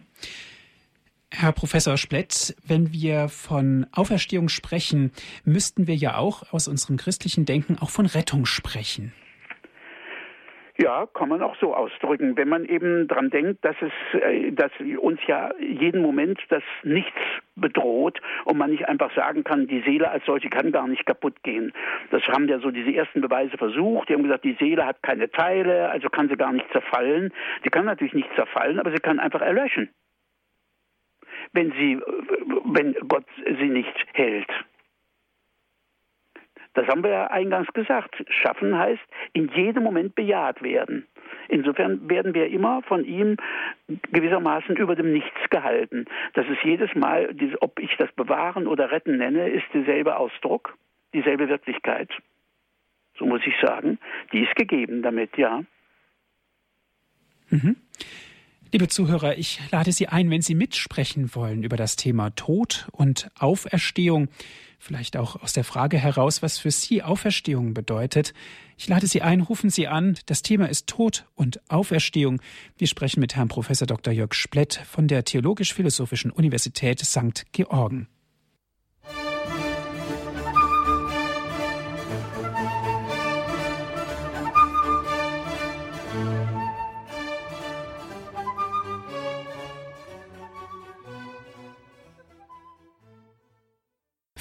Herr Professor Splett, wenn wir von Auferstehung sprechen, müssten wir ja auch aus unserem christlichen Denken auch von Rettung sprechen. Ja, kann man auch so ausdrücken, wenn man eben dran denkt, dass es, äh, dass uns ja jeden Moment das Nichts bedroht und man nicht einfach sagen kann, die Seele als solche kann gar nicht kaputt gehen. Das haben ja so diese ersten Beweise versucht. Die haben gesagt, die Seele hat keine Teile, also kann sie gar nicht zerfallen. Sie kann natürlich nicht zerfallen, aber sie kann einfach erlöschen. Wenn sie, wenn Gott sie nicht hält. Das haben wir ja eingangs gesagt. Schaffen heißt in jedem Moment bejaht werden. Insofern werden wir immer von ihm gewissermaßen über dem Nichts gehalten. Das ist jedes Mal, ob ich das Bewahren oder Retten nenne, ist derselbe Ausdruck, dieselbe Wirklichkeit. So muss ich sagen. Die ist gegeben damit, ja. Mhm. Liebe Zuhörer, ich lade Sie ein, wenn Sie mitsprechen wollen über das Thema Tod und Auferstehung, vielleicht auch aus der Frage heraus, was für Sie Auferstehung bedeutet. Ich lade Sie ein, rufen Sie an. Das Thema ist Tod und Auferstehung. Wir sprechen mit Herrn Professor Dr. Jörg Splett von der Theologisch-Philosophischen Universität St. Georgen.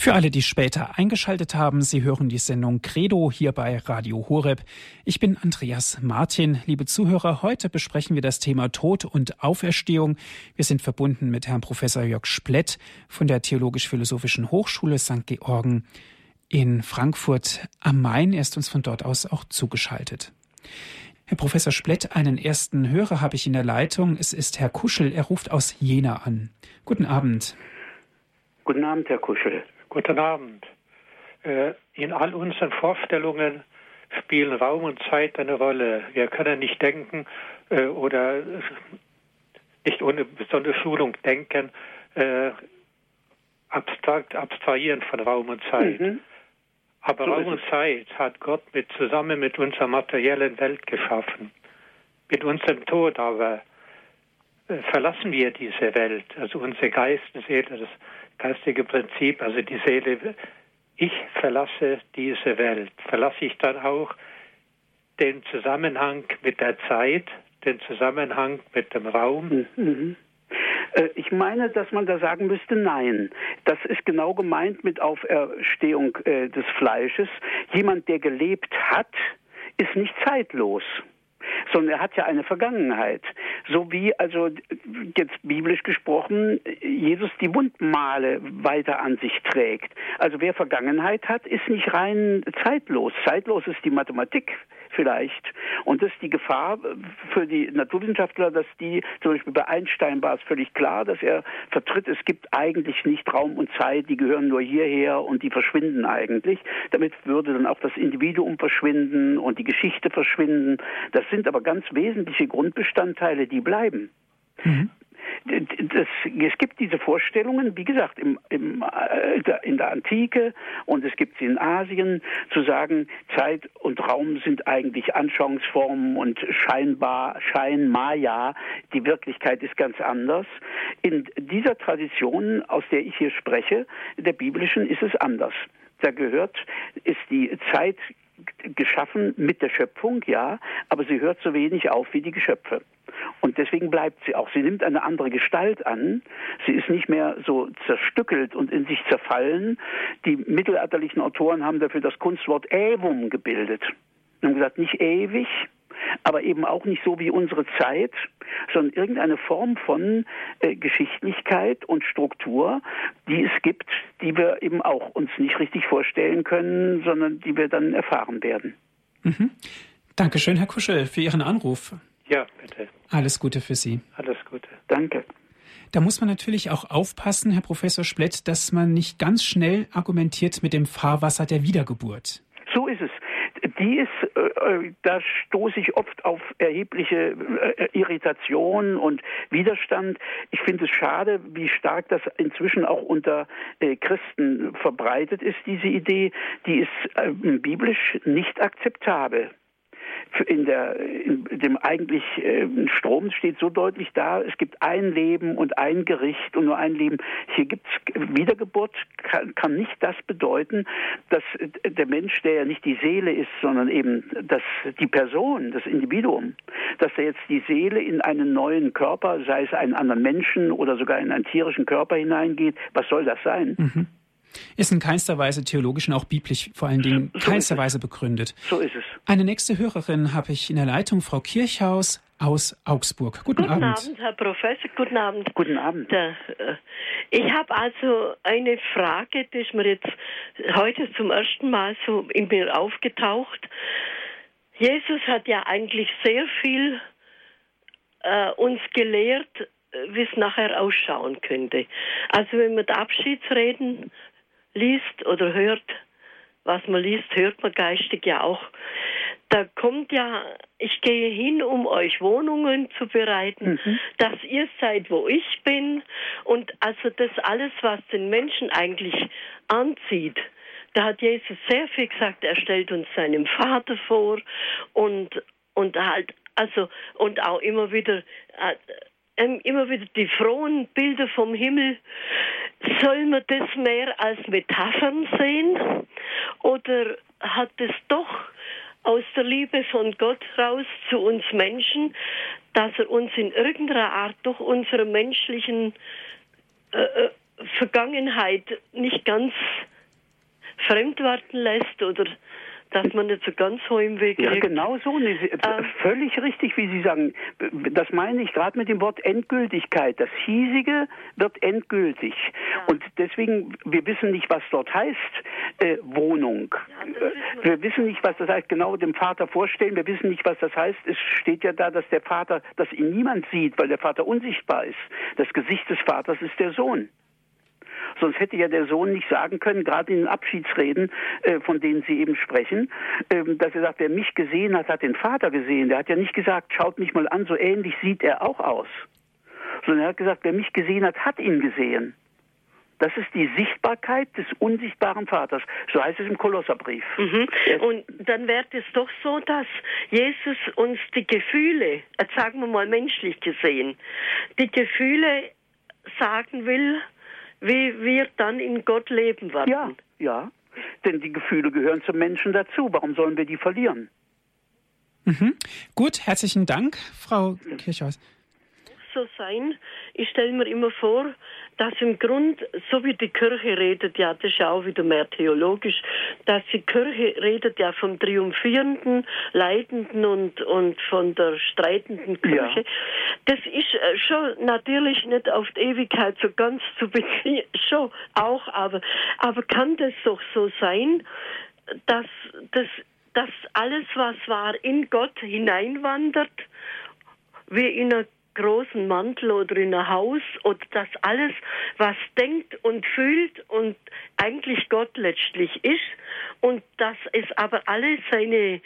Für alle, die später eingeschaltet haben, Sie hören die Sendung Credo hier bei Radio Horeb. Ich bin Andreas Martin. Liebe Zuhörer, heute besprechen wir das Thema Tod und Auferstehung. Wir sind verbunden mit Herrn Professor Jörg Splett von der Theologisch-Philosophischen Hochschule St. Georgen in Frankfurt am Main. Er ist uns von dort aus auch zugeschaltet. Herr Professor Splett, einen ersten Hörer habe ich in der Leitung. Es ist Herr Kuschel. Er ruft aus Jena an. Guten Abend. Guten Abend, Herr Kuschel. Guten Abend. Äh, in all unseren Vorstellungen spielen Raum und Zeit eine Rolle. Wir können nicht denken äh, oder nicht ohne besondere Schulung denken, äh, abstrakt abstrahieren von Raum und Zeit. Mhm. Aber so Raum und Zeit hat Gott mit, zusammen mit unserer materiellen Welt geschaffen. Mit unserem Tod aber verlassen wir diese Welt, also unsere Geist, Seele, das geistige Prinzip, also die Seele, ich verlasse diese Welt. Verlasse ich dann auch den Zusammenhang mit der Zeit, den Zusammenhang mit dem Raum? Mhm. Äh, ich meine, dass man da sagen müsste, nein. Das ist genau gemeint mit Auferstehung äh, des Fleisches. Jemand, der gelebt hat, ist nicht zeitlos sondern er hat ja eine Vergangenheit. So wie also jetzt biblisch gesprochen Jesus die Wundmale weiter an sich trägt. Also wer Vergangenheit hat, ist nicht rein zeitlos. Zeitlos ist die Mathematik vielleicht. Und das ist die Gefahr für die Naturwissenschaftler, dass die, zum Beispiel bei Einstein war es völlig klar, dass er vertritt, es gibt eigentlich nicht Raum und Zeit, die gehören nur hierher und die verschwinden eigentlich. Damit würde dann auch das Individuum verschwinden und die Geschichte verschwinden. Das sind aber ganz wesentliche Grundbestandteile, die bleiben. Mhm das, es gibt diese Vorstellungen, wie gesagt, im, im, äh, in der Antike und es gibt sie in Asien, zu sagen, Zeit und Raum sind eigentlich Anschauungsformen und scheinbar, Schein, Maya, die Wirklichkeit ist ganz anders. In dieser Tradition, aus der ich hier spreche, der biblischen, ist es anders. Da gehört, ist die Zeit geschaffen mit der Schöpfung, ja, aber sie hört so wenig auf wie die Geschöpfe. Und deswegen bleibt sie auch. Sie nimmt eine andere Gestalt an. Sie ist nicht mehr so zerstückelt und in sich zerfallen. Die mittelalterlichen Autoren haben dafür das Kunstwort Ävum gebildet. Und haben gesagt, nicht ewig, aber eben auch nicht so wie unsere Zeit, sondern irgendeine Form von äh, Geschichtlichkeit und Struktur, die es gibt, die wir eben auch uns nicht richtig vorstellen können, sondern die wir dann erfahren werden. Mhm. Dankeschön, Herr Kuschel, für Ihren Anruf. Ja, bitte. Alles Gute für Sie. Alles Gute. Danke. Da muss man natürlich auch aufpassen, Herr Professor Splett, dass man nicht ganz schnell argumentiert mit dem Fahrwasser der Wiedergeburt. So ist es die ist, äh, äh, da stoße ich oft auf erhebliche äh, Irritation und Widerstand. Ich finde es schade, wie stark das inzwischen auch unter Christen verbreitet ist, diese Idee. Die ist biblisch nicht akzeptabel in, der, in dem eigentlich äh, Strom steht so deutlich da, es gibt ein Leben und ein Gericht und nur ein Leben. Hier gibt es Wiedergeburt, kann, kann nicht das bedeuten, dass der Mensch, der ja nicht die Seele ist, sondern eben das, die Person, das Individuum, dass er jetzt die Seele in einen neuen Körper, sei es einen anderen Menschen oder sogar in einen tierischen Körper hineingeht. Was soll das sein? Mhm. Ist in keinster Weise theologisch und auch biblisch vor allen Dingen so keinster Weise begründet. So ist es. Eine nächste Hörerin habe ich in der Leitung, Frau Kirchhaus aus Augsburg. Guten, Guten Abend. Abend, Herr Professor. Guten Abend. Guten Abend. Äh, ich habe also eine Frage, die ist mir jetzt heute zum ersten Mal so in mir aufgetaucht. Jesus hat ja eigentlich sehr viel äh, uns gelehrt, äh, wie es nachher ausschauen könnte. Also wenn man die Abschiedsreden liest oder hört, was man liest, hört man geistig ja auch. Da kommt ja, ich gehe hin, um euch Wohnungen zu bereiten, Mhm. dass ihr seid, wo ich bin. Und also das alles, was den Menschen eigentlich anzieht, da hat Jesus sehr viel gesagt, er stellt uns seinem Vater vor und, und halt, also, und auch immer wieder, äh, ähm, immer wieder die frohen Bilder vom Himmel. Soll man das mehr als Metaphern sehen? Oder hat es doch aus der Liebe von Gott raus zu uns Menschen, dass er uns in irgendeiner Art durch unsere menschlichen äh, äh, Vergangenheit nicht ganz fremd werden lässt oder dass man nicht so ganz Heimweh Ja, genau so. Sie- Ähm. völlig richtig, wie Sie sagen. Das meine ich gerade mit dem Wort Endgültigkeit. Das Hiesige wird endgültig. Und deswegen, wir wissen nicht, was dort heißt, äh, Wohnung. Ja, wissen wir. wir wissen nicht, was das heißt, genau dem Vater vorstellen. Wir wissen nicht, was das heißt. Es steht ja da, dass der Vater, dass ihn niemand sieht, weil der Vater unsichtbar ist. Das Gesicht des Vaters ist der Sohn. Sonst hätte ja der Sohn nicht sagen können, gerade in den Abschiedsreden, äh, von denen Sie eben sprechen, ähm, dass er sagt, wer mich gesehen hat, hat den Vater gesehen. Der hat ja nicht gesagt, schaut mich mal an, so ähnlich sieht er auch aus. Sondern er hat gesagt, wer mich gesehen hat, hat ihn gesehen. Das ist die Sichtbarkeit des unsichtbaren Vaters. So heißt es im Kolosserbrief. Mhm. Und dann wäre es doch so, dass Jesus uns die Gefühle, jetzt sagen wir mal menschlich gesehen, die Gefühle sagen will, wie wir dann in Gott leben werden. Ja, ja. Denn die Gefühle gehören zum Menschen dazu. Warum sollen wir die verlieren? Mhm. Gut, herzlichen Dank, Frau Kirchhaus. so sein. Ich stelle mir immer vor, dass im Grund, so wie die Kirche redet, ja, das ist ja auch wieder mehr theologisch, dass die Kirche redet ja vom triumphierenden, leidenden und, und von der streitenden Kirche. Ja. Das ist äh, schon natürlich nicht auf die Ewigkeit so ganz zu beziehen, *laughs* schon auch, aber, aber kann das doch so sein, dass, dass, dass alles, was war, in Gott hineinwandert, wie in einen großen Mantel oder in ein Haus oder dass alles, was denkt und fühlt und eigentlich Gott letztlich ist und dass es aber alle seine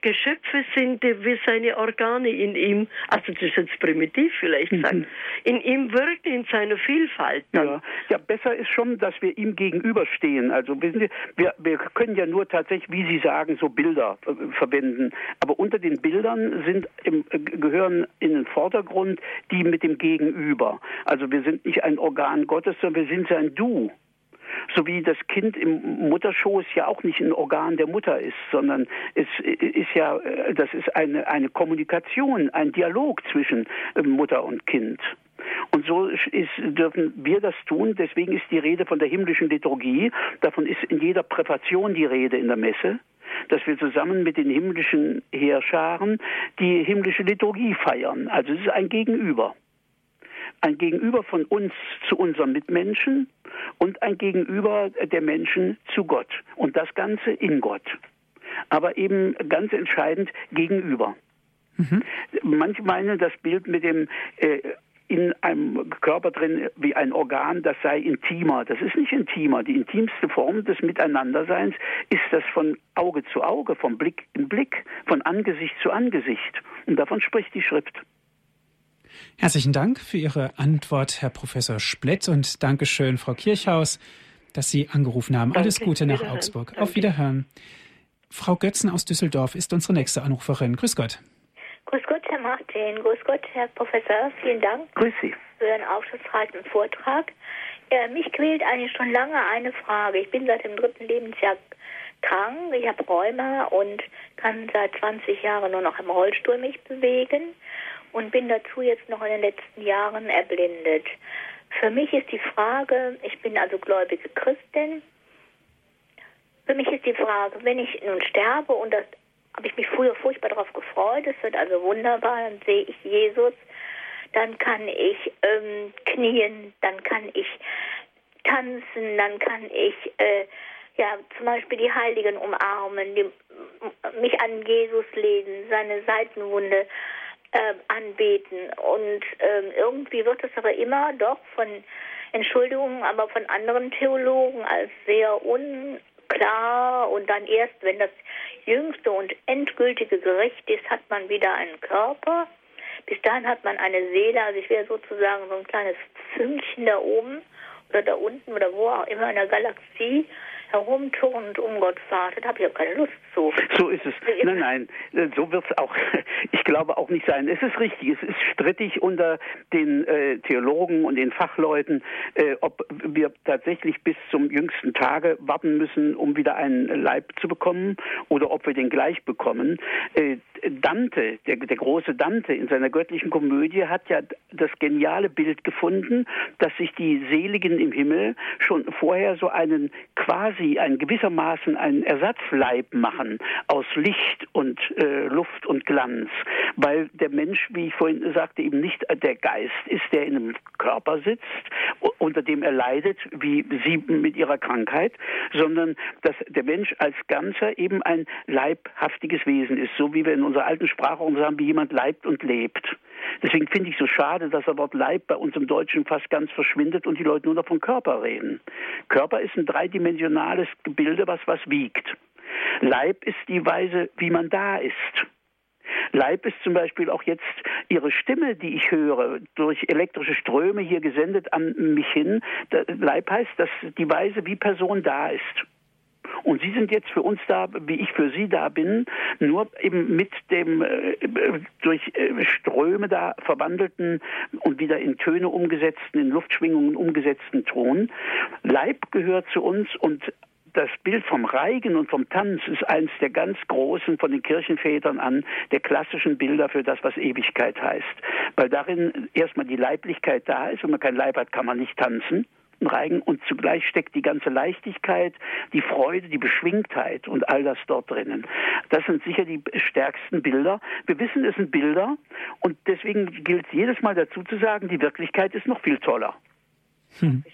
Geschöpfe sind, wie seine Organe in ihm, also das ist jetzt primitiv vielleicht sagen, in ihm wirken in seiner Vielfalt. Ja, ja, besser ist schon, dass wir ihm gegenüberstehen. Also wissen Sie, wir, wir können ja nur tatsächlich, wie Sie sagen, so Bilder äh, verwenden. Aber unter den Bildern sind im, äh, gehören in den Vordergrund die mit dem Gegenüber. Also wir sind nicht ein Organ Gottes, sondern wir sind sein Du. So wie das Kind im Mutterschoß ja auch nicht ein Organ der Mutter ist, sondern es ist ja, äh, das ist eine, eine Kommunikation, ein Dialog zwischen äh, Mutter und Kind. Und so ist, dürfen wir das tun. Deswegen ist die Rede von der himmlischen Liturgie. Davon ist in jeder Präfation die Rede in der Messe, dass wir zusammen mit den himmlischen Heerscharen die himmlische Liturgie feiern. Also es ist ein Gegenüber. Ein Gegenüber von uns zu unseren Mitmenschen und ein Gegenüber der Menschen zu Gott. Und das Ganze in Gott. Aber eben ganz entscheidend gegenüber. Mhm. Manche meinen, das Bild mit dem äh, in einem Körper drin wie ein Organ, das sei intimer. Das ist nicht intimer. Die intimste Form des Miteinanderseins ist das von Auge zu Auge, von Blick in Blick, von Angesicht zu Angesicht. Und davon spricht die Schrift. Herzlichen Dank für Ihre Antwort, Herr Professor Splett, und Dankeschön, Frau Kirchhaus, dass Sie angerufen haben. Danke. Alles Gute nach. Augsburg. Danke. Auf Wiederhören. Frau Götzen aus Düsseldorf ist unsere nächste Anruferin. Grüß Gott. Grüß Gott, Herr Martin. Grüß Gott, Herr Professor. Vielen Dank Grüß Sie. für Ihren aufschlussreichen Vortrag. Äh, mich quält eigentlich schon lange eine Frage. Ich bin seit dem dritten Lebensjahr krank. Ich habe Rheuma und kann seit 20 Jahren nur noch im Rollstuhl mich bewegen und bin dazu jetzt noch in den letzten Jahren erblindet. Für mich ist die Frage, ich bin also gläubige Christin, für mich ist die Frage, wenn ich nun sterbe und das habe ich mich früher furchtbar darauf gefreut. Es wird also wunderbar. Dann sehe ich Jesus. Dann kann ich ähm, knien. Dann kann ich tanzen. Dann kann ich äh, ja zum Beispiel die Heiligen umarmen, die, mich an Jesus lehnen, seine Seitenwunde äh, anbeten. Und äh, irgendwie wird es aber immer doch von Entschuldigungen, aber von anderen Theologen als sehr unklar und dann erst, wenn das jüngste und endgültige Gericht ist, hat man wieder einen Körper. Bis dahin hat man eine Seele, also ich wäre sozusagen so ein kleines Fünkchen da oben oder da unten oder wo auch immer in der Galaxie herumturnt um Gott wartet, habe ich auch keine Lust zu. So ist es. Nein, nein, so wird es auch, *laughs* ich glaube auch nicht sein. Es ist richtig, es ist strittig unter den äh, Theologen und den Fachleuten, äh, ob wir tatsächlich bis zum jüngsten Tage warten müssen, um wieder einen Leib zu bekommen oder ob wir den gleich bekommen. Äh, Dante, der, der große Dante in seiner göttlichen Komödie hat ja das geniale Bild gefunden, dass sich die Seligen im Himmel schon vorher so einen quasi, einen gewissermaßen einen Ersatzleib machen aus Licht und äh, Luft und Glanz, weil der Mensch, wie ich vorhin sagte, eben nicht der Geist ist, der in einem Körper sitzt, unter dem er leidet, wie Sie mit Ihrer Krankheit, sondern dass der Mensch als Ganzer eben ein leibhaftiges Wesen ist, so wie wir in unserer alten Sprache sagen, wie jemand leibt und lebt. Deswegen finde ich so schade, dass das Wort Leib bei uns im Deutschen fast ganz verschwindet und die Leute nur noch von Körper reden. Körper ist ein dreidimensionales Gebilde, was was wiegt. Leib ist die Weise, wie man da ist. Leib ist zum Beispiel auch jetzt Ihre Stimme, die ich höre, durch elektrische Ströme hier gesendet an mich hin. Leib heißt, dass die Weise, wie Person da ist. Und Sie sind jetzt für uns da, wie ich für Sie da bin, nur eben mit dem äh, durch äh, Ströme da verwandelten und wieder in Töne umgesetzten, in Luftschwingungen umgesetzten Ton. Leib gehört zu uns und das Bild vom Reigen und vom Tanz ist eines der ganz großen von den Kirchenvätern an der klassischen Bilder für das, was Ewigkeit heißt. Weil darin erstmal die Leiblichkeit da ist. Wenn man kein Leib hat, kann man nicht tanzen. Reigen und zugleich steckt die ganze Leichtigkeit, die Freude, die Beschwingtheit und all das dort drinnen. Das sind sicher die stärksten Bilder. Wir wissen, es sind Bilder und deswegen gilt es jedes Mal dazu zu sagen, die Wirklichkeit ist noch viel toller. Hm.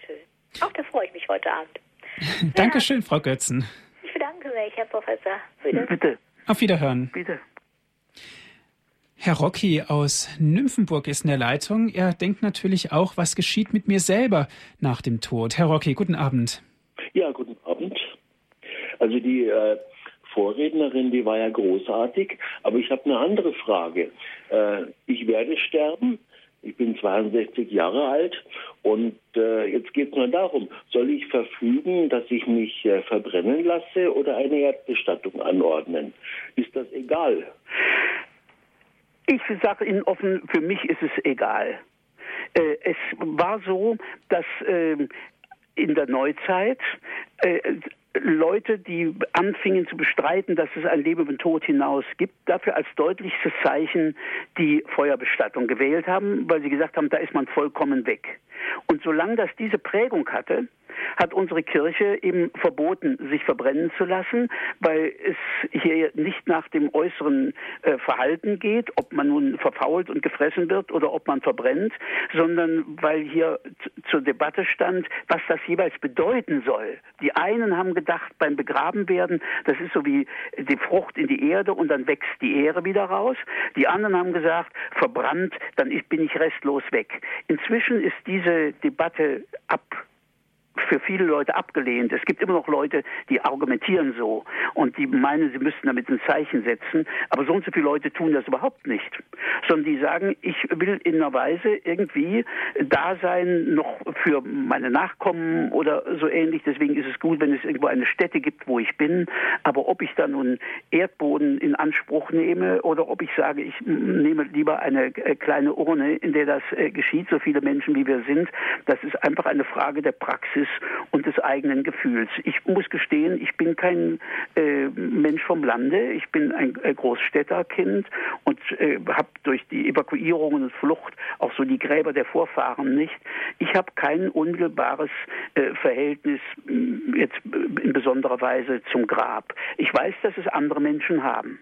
Auch da freue ich mich heute Abend. *laughs* Dankeschön, ja. Frau Götzen. Ich bedanke mich, Herr Professor. Bitte. Bitte. Auf Wiederhören. Bitte. Herr Rocky aus Nymphenburg ist in der Leitung. Er denkt natürlich auch, was geschieht mit mir selber nach dem Tod. Herr Rocky, guten Abend. Ja, guten Abend. Also die äh, Vorrednerin, die war ja großartig, aber ich habe eine andere Frage. Äh, ich werde sterben. Ich bin 62 Jahre alt und äh, jetzt geht es nur darum, soll ich verfügen, dass ich mich äh, verbrennen lasse oder eine Erdbestattung anordnen? Ist das egal? Ich sage Ihnen offen, für mich ist es egal. Äh, es war so, dass äh, in der Neuzeit äh, Leute, die anfingen zu bestreiten, dass es ein Leben den Tod hinaus gibt, dafür als deutlichstes Zeichen die Feuerbestattung gewählt haben, weil sie gesagt haben, da ist man vollkommen weg. Und solange das diese Prägung hatte, hat unsere Kirche eben verboten, sich verbrennen zu lassen, weil es hier nicht nach dem äußeren äh, Verhalten geht, ob man nun verfault und gefressen wird oder ob man verbrennt, sondern weil hier zur Debatte stand, was das jeweils bedeuten soll. Die einen haben gedacht, beim Begrabenwerden, das ist so wie die Frucht in die Erde und dann wächst die Ehre wieder raus. Die anderen haben gesagt, verbrannt, dann bin ich restlos weg. Inzwischen ist diese Debatte ab für viele Leute abgelehnt. Es gibt immer noch Leute, die argumentieren so und die meinen, sie müssten damit ein Zeichen setzen. Aber so und so viele Leute tun das überhaupt nicht. Sondern die sagen, ich will in einer Weise irgendwie da sein, noch für meine Nachkommen oder so ähnlich. Deswegen ist es gut, wenn es irgendwo eine Stätte gibt, wo ich bin. Aber ob ich da nun Erdboden in Anspruch nehme oder ob ich sage, ich nehme lieber eine äh, kleine Urne, in der das äh, geschieht, so viele Menschen wie wir sind, das ist einfach eine Frage der Praxis ist und des eigenen Gefühls. Ich muss gestehen, ich bin kein äh, Mensch vom Lande, ich bin ein äh, Großstädterkind und äh, habe durch die Evakuierungen und Flucht auch so die Gräber der Vorfahren nicht. Ich habe kein unmittelbares äh, Verhältnis äh, jetzt in besonderer Weise zum Grab. Ich weiß, dass es andere Menschen haben.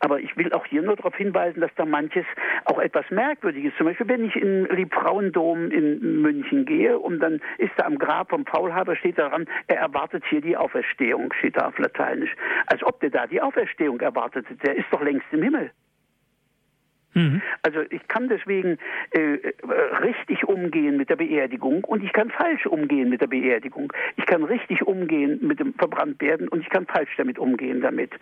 Aber ich will auch hier nur darauf hinweisen, dass da manches auch etwas merkwürdig ist. Zum Beispiel, wenn ich in Liebfrauendom in München gehe und dann ist da am Grab vom Faulhaber steht daran, er erwartet hier die Auferstehung, steht da auf Lateinisch. Als ob der da die Auferstehung erwartet. Der ist doch längst im Himmel. Mhm. Also ich kann deswegen äh, richtig umgehen mit der Beerdigung und ich kann falsch umgehen mit der Beerdigung. Ich kann richtig umgehen mit dem Verbranntwerden und ich kann falsch damit umgehen damit.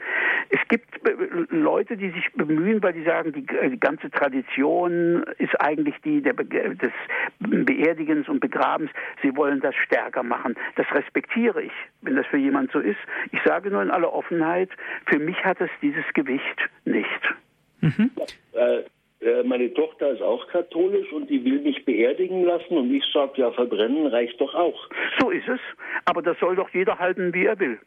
Es gibt äh, Leute, die sich bemühen, weil die sagen, die, äh, die ganze Tradition ist eigentlich die der des Beerdigens und Begrabens. Sie wollen das stärker machen. Das respektiere ich, wenn das für jemand so ist. Ich sage nur in aller Offenheit, für mich hat es dieses Gewicht nicht. Mhm. Äh, äh, meine Tochter ist auch katholisch und die will mich beerdigen lassen und ich sage, ja, verbrennen reicht doch auch. So ist es, aber das soll doch jeder halten, wie er will.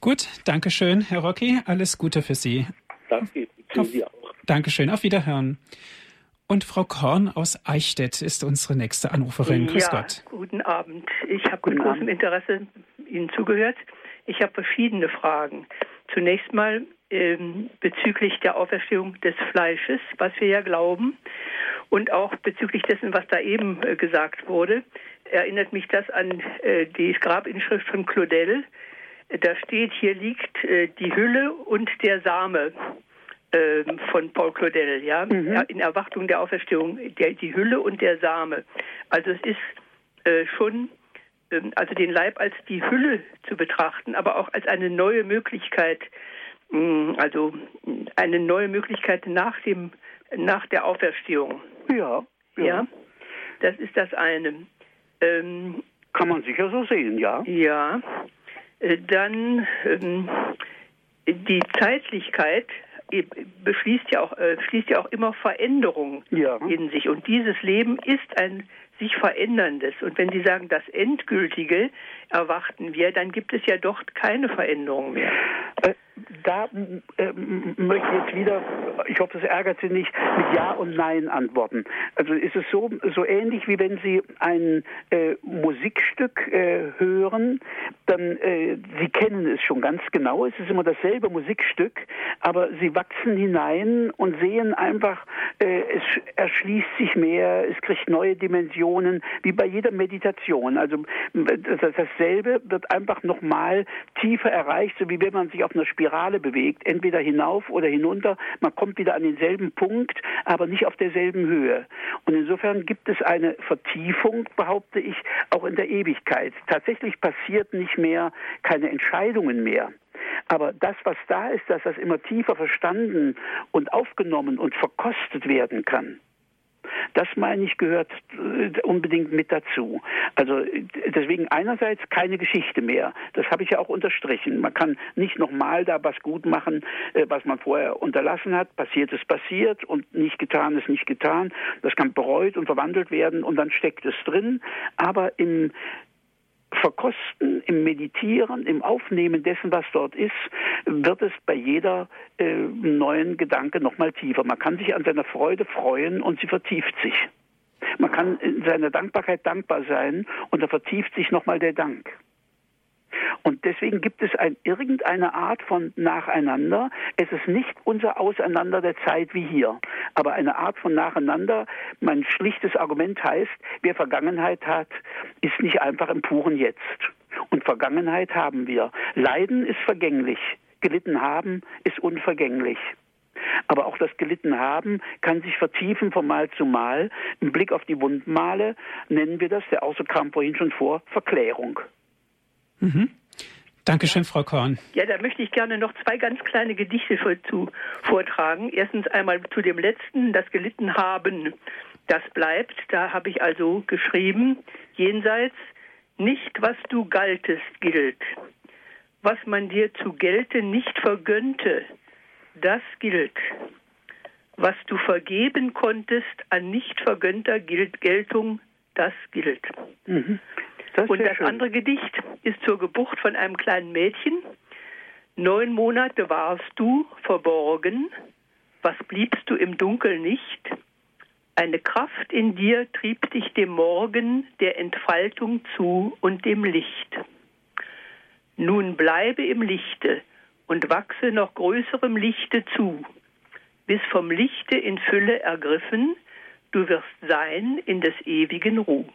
Gut, danke schön, Herr Rocky. Alles Gute für Sie. Danke, für auf, Sie auch. Dankeschön, auf Wiederhören. Und Frau Korn aus Eichstätt ist unsere nächste Anruferin. Grüß ja, Gott. Guten Abend. Ich habe mit großem Interesse Ihnen zugehört. Ich habe verschiedene Fragen. Zunächst mal ähm, bezüglich der Auferstehung des Fleisches, was wir ja glauben, und auch bezüglich dessen, was da eben äh, gesagt wurde, erinnert mich das an äh, die Grabinschrift von Claudel. Da steht, hier liegt äh, die Hülle und der Same ähm, von Paul Claudel, ja, mhm. in Erwartung der Auferstehung, der, die Hülle und der Same. Also es ist äh, schon ähm, also den Leib als die Hülle zu betrachten, aber auch als eine neue Möglichkeit, also eine neue Möglichkeit nach dem nach der Auferstehung. Ja, ja. ja das ist das eine. Ähm, Kann man sicher so sehen, ja. Ja. Äh, dann ähm, die Zeitlichkeit beschließt ja auch, äh, schließt ja auch immer Veränderung ja. in sich. Und dieses Leben ist ein sich veränderndes. Und wenn Sie sagen, das Endgültige erwarten wir, dann gibt es ja dort keine Veränderung mehr. Äh, da äh, möchte ich jetzt wieder, ich hoffe, das ärgert Sie nicht, mit Ja und Nein antworten. Also ist es so, so ähnlich wie wenn Sie ein äh, Musikstück äh, hören, dann äh, Sie kennen es schon ganz genau, es ist immer dasselbe Musikstück, aber Sie wachsen hinein und sehen einfach, äh, es erschließt sich mehr, es kriegt neue Dimensionen, wie bei jeder Meditation. Also dasselbe wird einfach nochmal tiefer erreicht, so wie wenn man sich auf einer Spiel Spirale bewegt, entweder hinauf oder hinunter. Man kommt wieder an denselben Punkt, aber nicht auf derselben Höhe. Und insofern gibt es eine Vertiefung, behaupte ich, auch in der Ewigkeit. Tatsächlich passiert nicht mehr keine Entscheidungen mehr. Aber das, was da ist, dass das immer tiefer verstanden und aufgenommen und verkostet werden kann. Das meine ich gehört äh, unbedingt mit dazu. Also deswegen einerseits keine Geschichte mehr. Das habe ich ja auch unterstrichen. Man kann nicht nochmal da was gut machen, äh, was man vorher unterlassen hat. Passiert ist passiert und nicht getan ist nicht getan. Das kann bereut und verwandelt werden und dann steckt es drin. Aber im Verkosten, im Meditieren, im Aufnehmen dessen, was dort ist, wird es bei jeder äh, neuen Gedanke nochmal tiefer. Man kann sich an seiner Freude freuen und sie vertieft sich. Man kann in seiner Dankbarkeit dankbar sein und da vertieft sich nochmal der Dank. Und deswegen gibt es ein, irgendeine Art von Nacheinander. Es ist nicht unser Auseinander der Zeit wie hier, aber eine Art von Nacheinander. Mein schlichtes Argument heißt, wer Vergangenheit hat, ist nicht einfach im puren Jetzt. Und Vergangenheit haben wir. Leiden ist vergänglich. Gelitten haben ist unvergänglich. Aber auch das gelitten haben kann sich vertiefen von Mal zu Mal. Im Blick auf die Wundmale nennen wir das, der Außer kam vorhin schon vor, Verklärung. Mhm. Dankeschön, Frau Korn. Ja, da möchte ich gerne noch zwei ganz kleine Gedichte zu, vortragen. Erstens einmal zu dem letzten, das gelitten haben, das bleibt. Da habe ich also geschrieben, jenseits, nicht was du galtest gilt. Was man dir zu Gelte nicht vergönnte, das gilt. Was du vergeben konntest an nicht vergönnter Geltung, das gilt. Mhm. Das und das schön. andere Gedicht ist zur Geburt von einem kleinen Mädchen. Neun Monate warst du verborgen, was bliebst du im Dunkel nicht? Eine Kraft in dir trieb dich dem Morgen der Entfaltung zu und dem Licht. Nun bleibe im Lichte und wachse noch größerem Lichte zu, bis vom Lichte in Fülle ergriffen, du wirst sein in des ewigen Ruhm.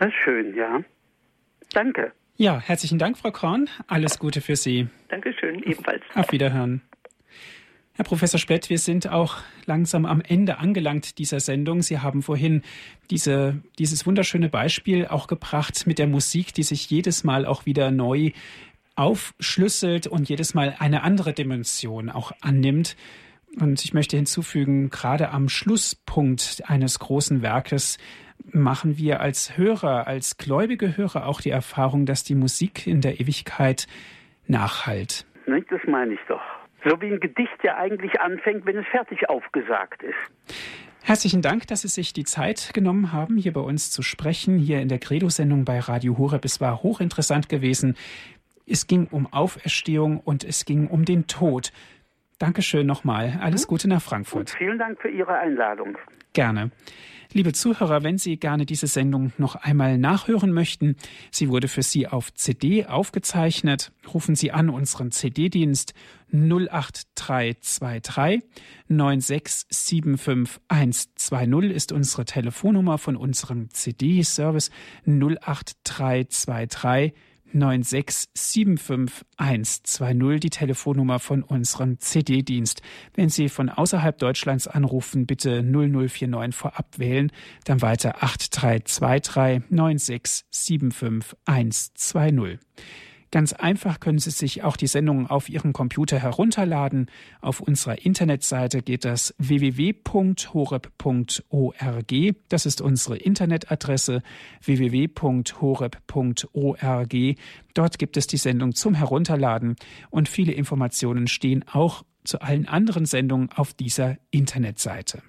Das ist schön, ja. Danke. Ja, herzlichen Dank, Frau Korn. Alles Gute für Sie. Dankeschön, ebenfalls. Auf Wiederhören. Herr Professor Splett, wir sind auch langsam am Ende angelangt dieser Sendung. Sie haben vorhin diese, dieses wunderschöne Beispiel auch gebracht mit der Musik, die sich jedes Mal auch wieder neu aufschlüsselt und jedes Mal eine andere Dimension auch annimmt. Und ich möchte hinzufügen, gerade am Schlusspunkt eines großen Werkes machen wir als Hörer, als gläubige Hörer auch die Erfahrung, dass die Musik in der Ewigkeit nachhalt. Das meine ich doch. So wie ein Gedicht ja eigentlich anfängt, wenn es fertig aufgesagt ist. Herzlichen Dank, dass Sie sich die Zeit genommen haben, hier bei uns zu sprechen, hier in der Credo-Sendung bei Radio Horeb. Es war hochinteressant gewesen. Es ging um Auferstehung und es ging um den Tod. Dankeschön nochmal. Alles mhm. Gute nach Frankfurt. Und vielen Dank für Ihre Einladung. Gerne. Liebe Zuhörer, wenn Sie gerne diese Sendung noch einmal nachhören möchten, sie wurde für Sie auf CD aufgezeichnet, rufen Sie an unseren CD-Dienst 08323 9675120 ist unsere Telefonnummer von unserem CD-Service 08323 9675120 die Telefonnummer von unserem CD-Dienst. Wenn Sie von außerhalb Deutschlands anrufen, bitte 0049 vorab wählen, dann weiter 8323 9675120. Ganz einfach können Sie sich auch die Sendung auf Ihrem Computer herunterladen. Auf unserer Internetseite geht das www.horeb.org. Das ist unsere Internetadresse www.horeb.org. Dort gibt es die Sendung zum Herunterladen und viele Informationen stehen auch zu allen anderen Sendungen auf dieser Internetseite.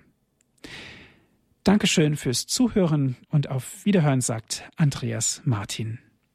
Dankeschön fürs Zuhören und auf Wiederhören sagt Andreas Martin.